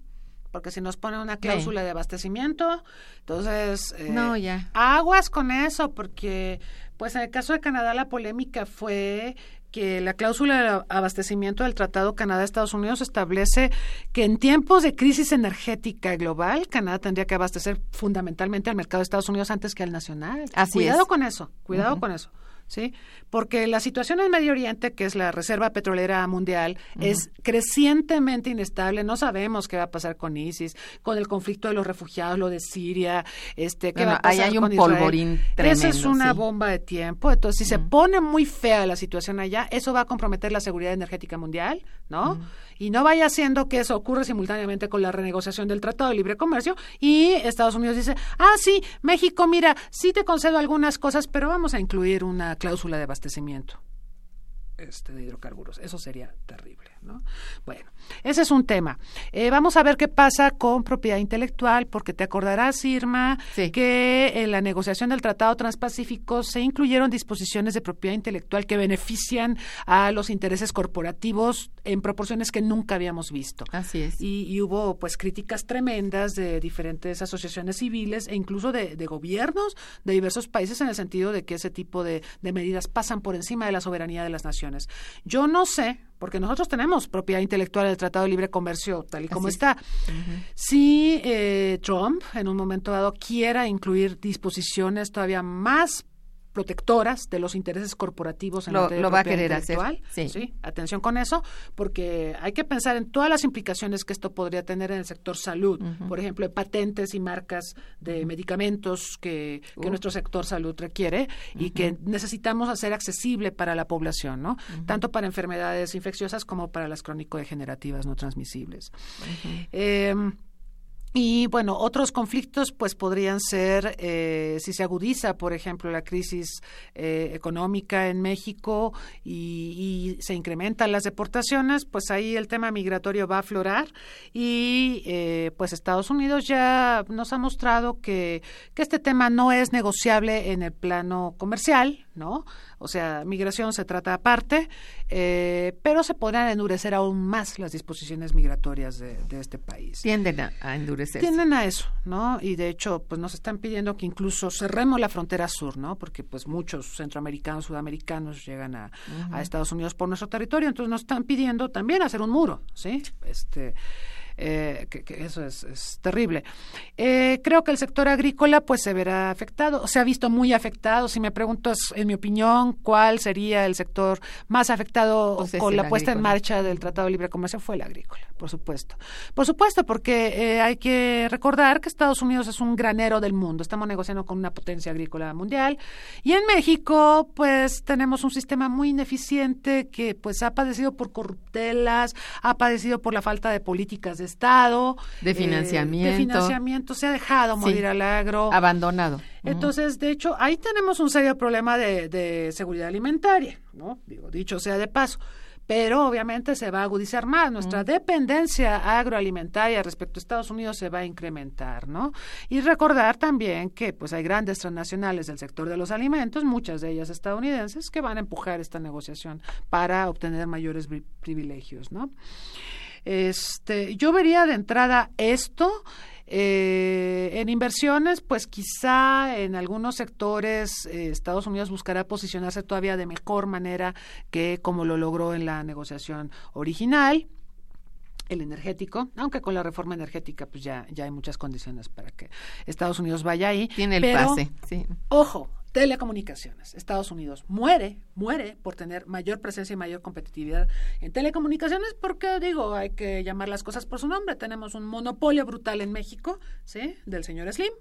Speaker 2: Porque si nos ponen una cláusula de abastecimiento, entonces... eh,
Speaker 1: No, ya.
Speaker 2: Aguas con eso, porque pues en el caso de Canadá la polémica fue que la cláusula de abastecimiento del Tratado Canadá-Estados Unidos establece que en tiempos de crisis energética global, Canadá tendría que abastecer fundamentalmente al mercado de Estados Unidos antes que al nacional.
Speaker 1: Así
Speaker 2: cuidado
Speaker 1: es.
Speaker 2: con eso, cuidado con eso. ¿Sí? Porque la situación en Medio Oriente, que es la reserva petrolera mundial, es crecientemente inestable. No sabemos qué va a pasar con ISIS, con el conflicto de los refugiados, lo de Siria, este, qué
Speaker 1: No,
Speaker 2: va a
Speaker 1: ahí
Speaker 2: pasar
Speaker 1: hay un
Speaker 2: con
Speaker 1: polvorín
Speaker 2: Esa es
Speaker 1: tremendo,
Speaker 2: una
Speaker 1: sí.
Speaker 2: bomba de tiempo. Entonces, si se pone muy fea la situación allá, eso va a comprometer la seguridad energética mundial, ¿no? Y no vaya siendo que eso ocurra simultáneamente con la renegociación del Tratado de Libre Comercio y Estados Unidos dice, ah, sí, México, mira, sí te concedo algunas cosas, pero vamos a incluir una cláusula de abastecimiento este, de hidrocarburos. Eso sería terrible, ¿no? Bueno, ese es un tema. Eh, vamos a ver qué pasa con propiedad intelectual, porque te acordarás, Irma,
Speaker 1: Sí.
Speaker 2: que en la negociación del Tratado Transpacífico se incluyeron disposiciones de propiedad intelectual que benefician a los intereses corporativos en proporciones que nunca habíamos visto.
Speaker 1: Así es.
Speaker 2: Y, y hubo pues críticas tremendas de diferentes asociaciones civiles e incluso de, de gobiernos de diversos países en el sentido de que ese tipo de, de medidas pasan por encima de la soberanía de las naciones. Yo no sé, porque nosotros tenemos propiedad intelectual del Tratado de Libre Comercio tal y como
Speaker 1: es.
Speaker 2: está. Si eh, Trump en un momento dado quiera incluir disposiciones todavía más protectoras de los intereses corporativos en
Speaker 1: Lo-
Speaker 2: de
Speaker 1: lo va a querer hacer, sí.
Speaker 2: atención con eso, porque hay que pensar en todas las implicaciones que esto podría tener en el sector salud, por ejemplo, de patentes y marcas de medicamentos que, que
Speaker 1: Uh.
Speaker 2: nuestro sector salud requiere y que necesitamos hacer accesible para la población, ¿no? Tanto para enfermedades infecciosas como para las crónico-degenerativas no transmisibles. Y bueno, otros conflictos pues podrían ser eh, si se agudiza, por ejemplo, la crisis eh, económica en México y, se incrementan las deportaciones, pues ahí el tema migratorio va a aflorar y eh, pues Estados Unidos ya nos ha mostrado que, que este tema no es negociable en el plano comercial, ¿no? O sea, migración se trata aparte, eh, pero se podrán endurecer aún más las disposiciones migratorias de, de este país
Speaker 1: Tienden a, a endurecerse.
Speaker 2: tienden a eso, ¿no? Y de hecho, pues nos están pidiendo que incluso cerremos la frontera sur, ¿no? Porque pues muchos centroamericanos, sudamericanos llegan a, a Estados Unidos por nuestro territorio, entonces nos están pidiendo también hacer un muro, ¿sí? Este eh, que, que eso es, es terrible. Eh, creo que el sector agrícola pues se verá afectado, se ha visto muy afectado. Si me preguntas, en mi opinión, cuál sería el sector más afectado
Speaker 1: Pues es
Speaker 2: con la puesta en marcha del Tratado de Libre Comercio fue el agrícola, por supuesto. Por supuesto, porque eh, hay que recordar que Estados Unidos es un granero del mundo. Estamos negociando con una potencia agrícola mundial. Y en México, pues tenemos un sistema muy ineficiente que pues ha padecido por corruptelas, ha padecido por la falta de políticas de Estado.
Speaker 1: De
Speaker 2: eh,
Speaker 1: financiamiento.
Speaker 2: de financiamiento. Se ha dejado morir
Speaker 1: Sí.
Speaker 2: al agro.
Speaker 1: Abandonado.
Speaker 2: Entonces, de hecho, ahí tenemos un serio problema de, de seguridad alimentaria, ¿no? Digo, dicho sea de paso. Pero obviamente se va a agudizar más. Nuestra dependencia agroalimentaria respecto a Estados Unidos se va a incrementar, ¿no? Y recordar también que pues hay grandes transnacionales del sector de los alimentos, muchas de ellas estadounidenses, que van a empujar esta negociación para obtener mayores pri- privilegios, ¿no? Este, yo vería de entrada esto. eh, en inversiones, pues quizá en algunos sectores eh, Estados Unidos buscará posicionarse todavía de mejor manera que como lo logró en la negociación original el energético, aunque con la reforma energética pues ya, ya hay muchas condiciones para que Estados Unidos vaya ahí.
Speaker 1: Tiene el
Speaker 2: pero,
Speaker 1: pase, sí.
Speaker 2: Ojo, telecomunicaciones. Estados Unidos muere, muere por tener mayor presencia y mayor competitividad en telecomunicaciones porque, digo, hay que llamar las cosas por su nombre. Tenemos un monopolio brutal en México, ¿sí? Del señor Slim.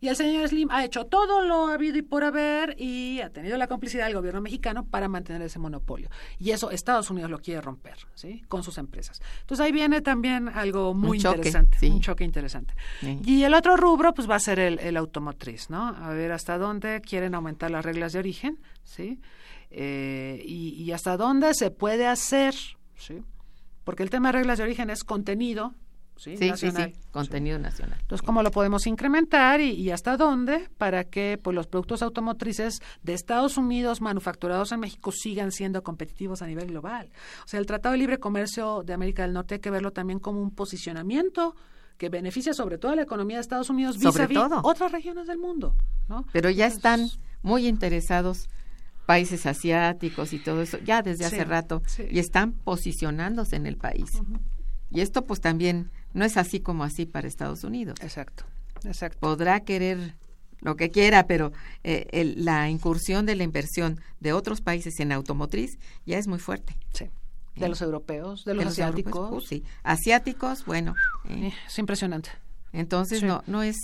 Speaker 2: Y el señor Slim ha hecho todo lo habido y por haber y ha tenido la complicidad del gobierno mexicano para mantener ese monopolio. Y eso Estados Unidos lo quiere romper, ¿sí? Con sus empresas. Entonces ahí viene también algo muy interesante, un choque interesante. Y el otro rubro, pues va a ser el, automotriz, ¿no? A ver hasta dónde quieren aumentar las reglas de origen, ¿sí? Eh, y, y hasta dónde se puede hacer, ¿sí? Porque el tema de reglas de origen es contenido, ¿sí?
Speaker 1: Sí, sí, contenido nacional.
Speaker 2: Entonces, ¿cómo lo podemos incrementar y, hasta dónde para que pues, los productos automotrices de Estados Unidos manufacturados en México sigan siendo competitivos a nivel global? O sea, el Tratado de Libre Comercio de América del Norte hay que verlo también como un posicionamiento que beneficia sobre todo a la economía de Estados Unidos vis sobre todo. otras regiones del mundo. ¿no?
Speaker 1: Pero ya están muy interesados países asiáticos y todo eso, ya desde hace rato, y están posicionándose en el país. Y esto pues también no es así como así para Estados Unidos.
Speaker 2: Exacto, exacto.
Speaker 1: Podrá querer lo que quiera, pero eh, la incursión de la inversión de otros países en automotriz ya es muy fuerte.
Speaker 2: Sí. De los europeos, de los asiáticos.
Speaker 1: Pues, sí. Asiáticos, bueno.
Speaker 2: Eh, es impresionante.
Speaker 1: Entonces no, no es,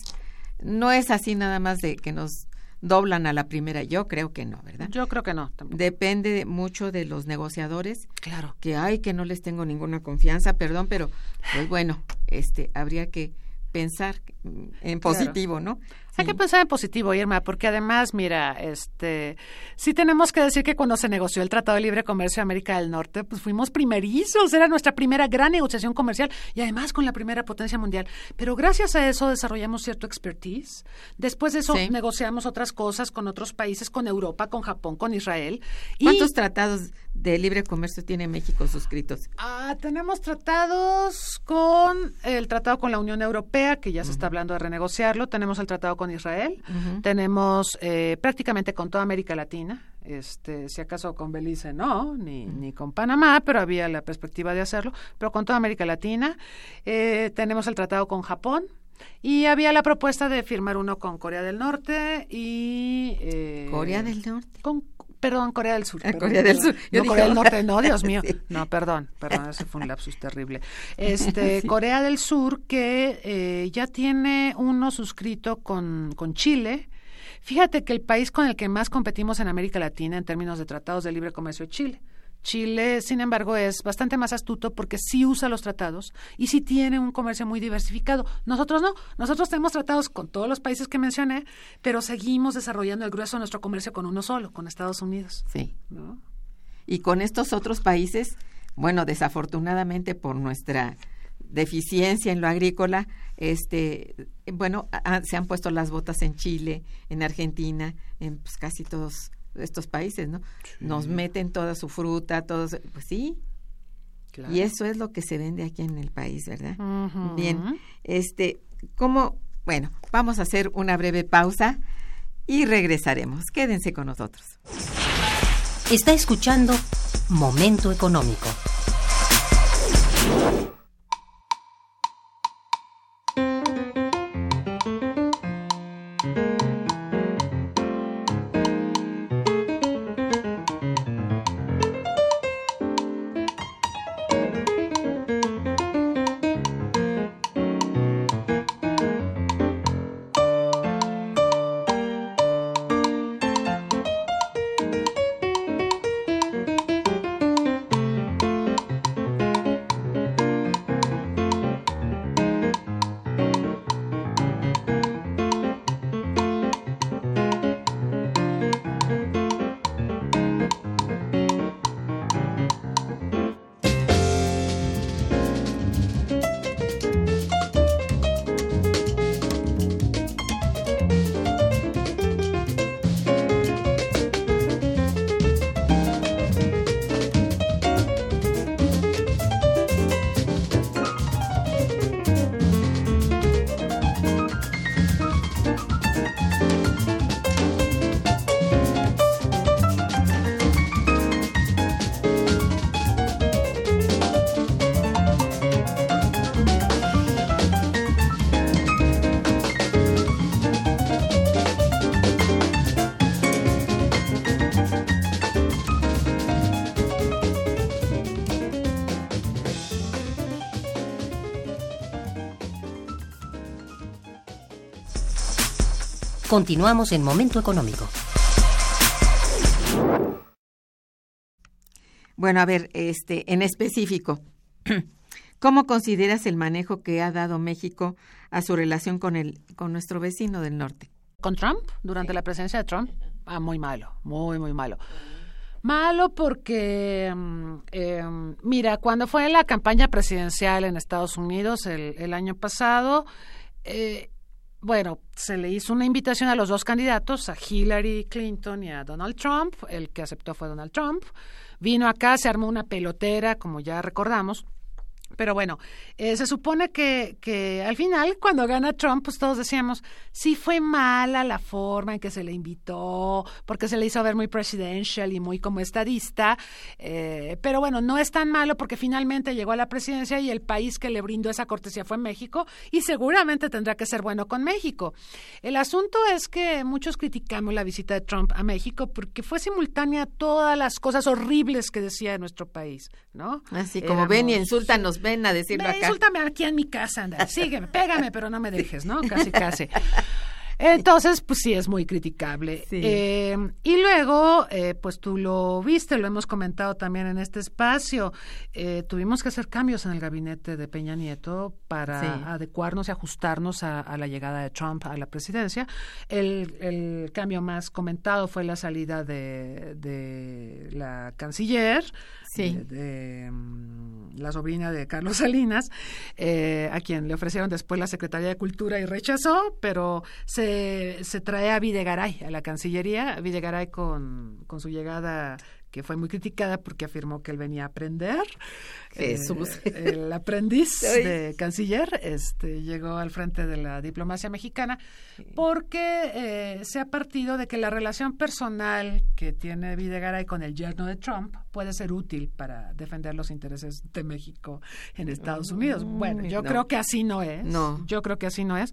Speaker 1: no es así nada más de que nos doblan a la primera. Yo creo que no, ¿verdad?
Speaker 2: Yo creo que no.
Speaker 1: Depende mucho de los negociadores.
Speaker 2: Claro.
Speaker 1: Que hay que no les tengo ninguna confianza, perdón, pero pues bueno, este habría que pensar en positivo, ¿no?
Speaker 2: Hay que pensar en positivo, Irma, porque además, mira, este, sí tenemos que decir que cuando se negoció el Tratado de Libre Comercio de América del Norte, pues fuimos primerizos, era nuestra primera gran negociación comercial y además con la primera potencia mundial. Pero gracias a eso desarrollamos cierto expertise. Después de eso negociamos otras cosas con otros países, con Europa, con Japón, con Israel.
Speaker 1: ¿Cuántos tratados de libre comercio tiene México suscritos?
Speaker 2: Ah, tenemos tratados con el tratado con la Unión Europea, que ya se está hablando de renegociarlo. Tenemos el tratado con con Israel, tenemos eh, prácticamente con toda América Latina, este, si acaso con Belice no, ni, ni con Panamá, pero había la perspectiva de hacerlo, pero con toda América Latina. Eh, tenemos el tratado con Japón, y había la propuesta de firmar uno con Corea del Norte y...
Speaker 1: Eh, ¿Corea del Norte?
Speaker 2: Con Perdón, Corea del Sur.
Speaker 1: Corea del Sur.
Speaker 2: no, Corea del Norte, no, Dios [LAUGHS] mío. No, perdón, perdón, ese fue un lapsus terrible. Este, [LAUGHS] Corea del Sur que eh, ya tiene uno suscrito con, con Chile. Fíjate que el país con el que más competimos en América Latina en términos de tratados de libre comercio es Chile. Chile, sin embargo, es bastante más astuto porque sí usa los tratados y sí tiene un comercio muy diversificado. Nosotros no. Nosotros tenemos tratados con todos los países que mencioné, pero seguimos desarrollando el grueso de nuestro comercio con uno solo, con Estados Unidos.
Speaker 1: Sí. Y con estos otros países, bueno, desafortunadamente por nuestra deficiencia en lo agrícola, este, bueno, se han puesto las botas en Chile, en Argentina, en pues, casi todos estos países, ¿no? Nos meten toda su fruta, todos, pues sí. Y eso es lo que se vende aquí en el país, ¿verdad? Bien, este, ¿cómo? Bueno, vamos a hacer una breve pausa y regresaremos. Quédense con nosotros.
Speaker 3: Está escuchando Momento Económico. Continuamos en Momento Económico.
Speaker 1: Bueno, a ver, este, en específico, [CLEARS THROAT] ¿cómo consideras el manejo que ha dado México a su relación con el, con nuestro vecino del norte?
Speaker 2: ¿Con Trump? Durante la presencia de Trump. Ah, muy malo, muy, muy malo. Malo porque, mm, em, mira, cuando fue la campaña presidencial en Estados Unidos el, el año pasado, eh, bueno, se le hizo una invitación a los dos candidatos, a Hillary Clinton y a Donald Trump. El que aceptó fue Donald Trump. Vino acá, se armó una pelotera, como ya recordamos. Pero bueno, eh, se supone que, que al final, cuando gana Trump, pues todos decíamos, sí fue mala la forma en que se le invitó, porque se le hizo ver muy presidential y muy como estadista, eh, pero bueno, no es tan malo porque finalmente llegó a la presidencia y el país que le brindó esa cortesía fue México y seguramente tendrá que ser bueno con México. El asunto es que muchos criticamos la visita de Trump a México porque fue simultánea a todas las cosas horribles que decía de nuestro país, ¿no?
Speaker 1: Así como ven y insultan, nos ven a decirlo acá.
Speaker 2: Insúltame aquí en mi casa, anda. Sígueme, pégame, pero no me dejes, ¿no? Casi, casi. Entonces, pues sí, es muy criticable.
Speaker 1: Sí.
Speaker 2: Eh, y luego, eh, pues tú lo viste, lo hemos comentado también en este espacio. Eh, tuvimos que hacer cambios en el gabinete de Peña Nieto para
Speaker 1: Sí.
Speaker 2: adecuarnos y ajustarnos a, a la llegada de Trump a la presidencia. El, el cambio más comentado fue la salida de, de la canciller,
Speaker 1: Sí.
Speaker 2: de, mm, la sobrina de Carlos [LAUGHS] Salinas, eh, a quien le ofrecieron después la Secretaría de Cultura y rechazó, pero se, se trae a Videgaray a la Cancillería, Videgaray con, con su llegada que fue muy criticada porque afirmó que él venía a aprender.
Speaker 1: Jesús.
Speaker 2: Eh, el aprendiz [LAUGHS] de canciller este, llegó al frente de la diplomacia mexicana porque eh, se ha partido de que la relación personal que tiene Videgaray con el yerno de Trump puede ser útil para defender los intereses de México en Estados Unidos. Bueno, yo
Speaker 1: no.
Speaker 2: creo que así no es.
Speaker 1: No.
Speaker 2: Yo creo que así no es.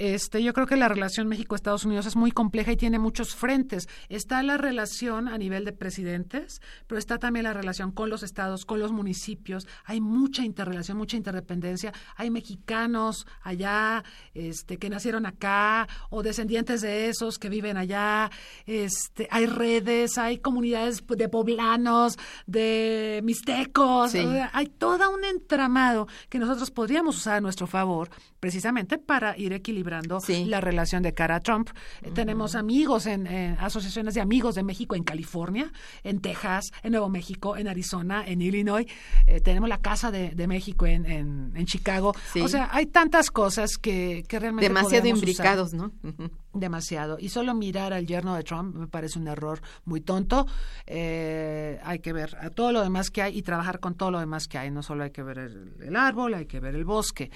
Speaker 2: Este, yo creo que la relación México-Estados Unidos es muy compleja y tiene muchos frentes. Está la relación a nivel de presidentes, pero está también la relación con los estados, con los municipios. Hay mucha interrelación, mucha interdependencia. Hay mexicanos allá, este, que nacieron acá o descendientes de esos que viven allá. Este, hay redes, hay comunidades de poblanos, de mixtecos.
Speaker 1: Sí.
Speaker 2: o sea, hay todo un entramado que nosotros podríamos usar a nuestro favor precisamente para ir equilibrando
Speaker 1: Sí.
Speaker 2: la relación de cara a Trump. Eh, Tenemos amigos en, en asociaciones de amigos de México en California, en Texas, en Nuevo México, en Arizona, en Illinois. Eh, tenemos la Casa de, de México en, en, en Chicago.
Speaker 1: Sí.
Speaker 2: O sea, hay tantas cosas que, que realmente
Speaker 1: Demasiado
Speaker 2: usar
Speaker 1: imbricados, ¿no?
Speaker 2: Demasiado. Y solo mirar al yerno de Trump me parece un error muy tonto. Eh, hay que ver a todo lo demás que hay y trabajar con todo lo demás que hay. No solo hay que ver el, árbol, hay que ver el bosque.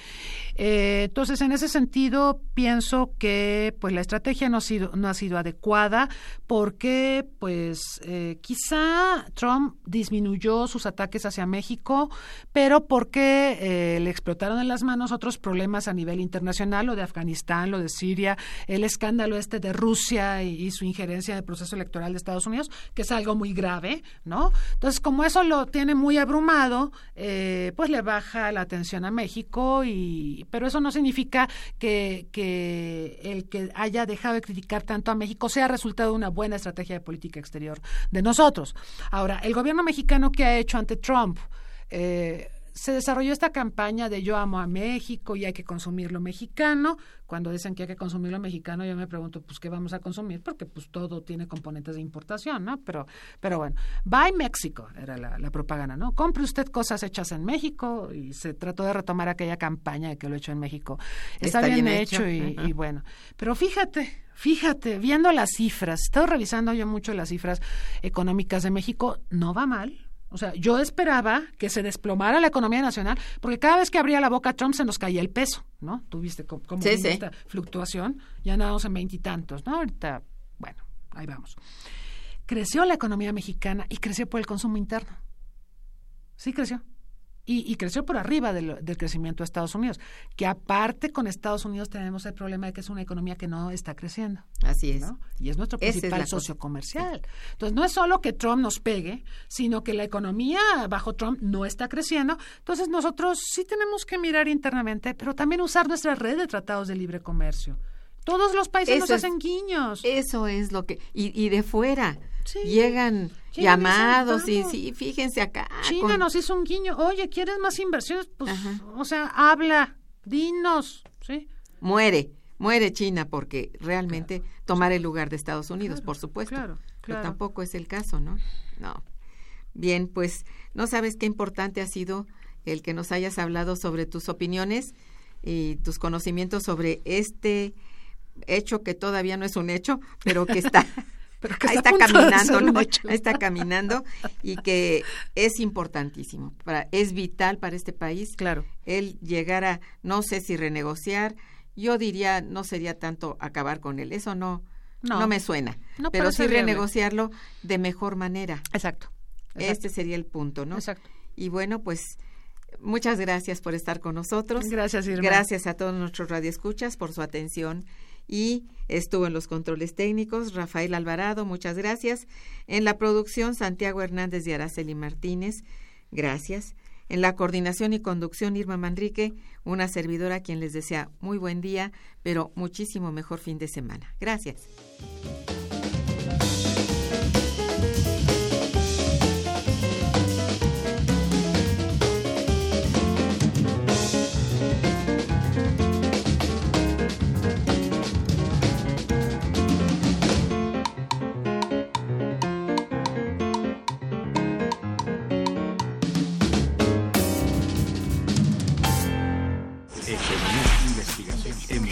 Speaker 2: Eh, entonces, en ese sentido, pienso que pues la estrategia no ha sido, no ha sido adecuada porque pues eh, quizá Trump disminuyó sus ataques hacia México, pero porque le explotaron en las manos otros problemas a nivel internacional, lo de Afganistán, lo de Siria, el escándalo este de Rusia y, su injerencia en el proceso electoral de Estados Unidos, que es algo muy grave, ¿no? Entonces, como eso lo tiene muy abrumado, eh, pues le baja la atención a México, y, pero eso no significa que, que el que haya dejado de criticar tanto a México sea resultado de una buena estrategia de política exterior de nosotros. Ahora, el gobierno mexicano que ha hecho ante Trump, eh, se desarrolló esta campaña de yo amo a México y hay que consumir lo mexicano. Cuando dicen que hay que consumir lo mexicano, yo me pregunto, pues, ¿qué vamos a consumir? Porque, pues, todo tiene componentes de importación, ¿no? Pero, pero bueno, Buy México era la, la propaganda, ¿no? Compre usted cosas hechas en México y se trató de retomar aquella campaña de que lo hecho en México. Está,
Speaker 1: Está
Speaker 2: bien,
Speaker 1: bien
Speaker 2: hecho,
Speaker 1: hecho,
Speaker 2: y, y bueno. Pero fíjate, fíjate, viendo las cifras, estoy revisando yo mucho las cifras económicas de México, no va mal. O sea, yo esperaba que se desplomara la economía nacional, porque cada vez que abría la boca Trump se nos caía el peso, ¿no? Tuviste
Speaker 1: Sí, sí.
Speaker 2: esta fluctuación, ya andábamos en veintitantos, ¿no? Ahorita, bueno, ahí vamos. Creció la economía mexicana y creció por el consumo interno. Sí, creció. Y, y creció por arriba del, del crecimiento de Estados Unidos, que aparte con Estados Unidos tenemos el problema de que es una economía que no está creciendo.
Speaker 1: Así es.
Speaker 2: ¿no? Y es nuestro
Speaker 1: es
Speaker 2: principal
Speaker 1: cosa.
Speaker 2: socio comercial. Entonces, no es solo que Trump nos pegue, sino que la economía bajo Trump no está creciendo. Entonces, nosotros sí tenemos que mirar internamente, pero también usar nuestra red de tratados de libre comercio. Todos los países nos
Speaker 1: es-
Speaker 2: hacen guiños.
Speaker 1: Eso es lo que... Y, y de fuera
Speaker 2: Sí.
Speaker 1: llegan llamados y sí, fíjense acá.
Speaker 2: China
Speaker 1: con-
Speaker 2: nos hizo un guiño. Oye, ¿quieres más inversiones? Pues,
Speaker 1: Ajá.
Speaker 2: o sea, habla, dinos, ¿sí?
Speaker 1: Muere, muere China porque realmente tomar el lugar de Estados Unidos,
Speaker 2: Claro,
Speaker 1: por supuesto.
Speaker 2: claro,
Speaker 1: Pero tampoco es el caso, ¿no? No. Bien, pues no sabes qué importante ha sido el que nos hayas hablado sobre tus opiniones y tus conocimientos sobre este hecho que todavía no es un hecho, pero que está, [LAUGHS]
Speaker 2: Pero que
Speaker 1: ahí
Speaker 2: está
Speaker 1: caminando, ¿no? Ahí está caminando y que es importantísimo, para, es vital para este país
Speaker 2: Claro.
Speaker 1: él llegara, no sé si renegociar, yo diría no sería tanto acabar con él, eso no, no,
Speaker 2: No.
Speaker 1: me suena,
Speaker 2: No
Speaker 1: pero sí renegociarlo de mejor manera.
Speaker 2: Exacto.
Speaker 1: Este sería el punto, ¿no?
Speaker 2: Exacto.
Speaker 1: Y bueno, pues muchas gracias por estar con nosotros.
Speaker 2: Gracias, Irma.
Speaker 1: Gracias a todos nuestros radioescuchas por su atención. Y estuvo en los controles técnicos Rafael Alvarado, muchas gracias. En la producción Santiago Hernández y Araceli Martínez, gracias. En la coordinación y conducción Irma Manrique, una servidora a quien les desea muy buen día, pero muchísimo mejor fin de semana. Gracias.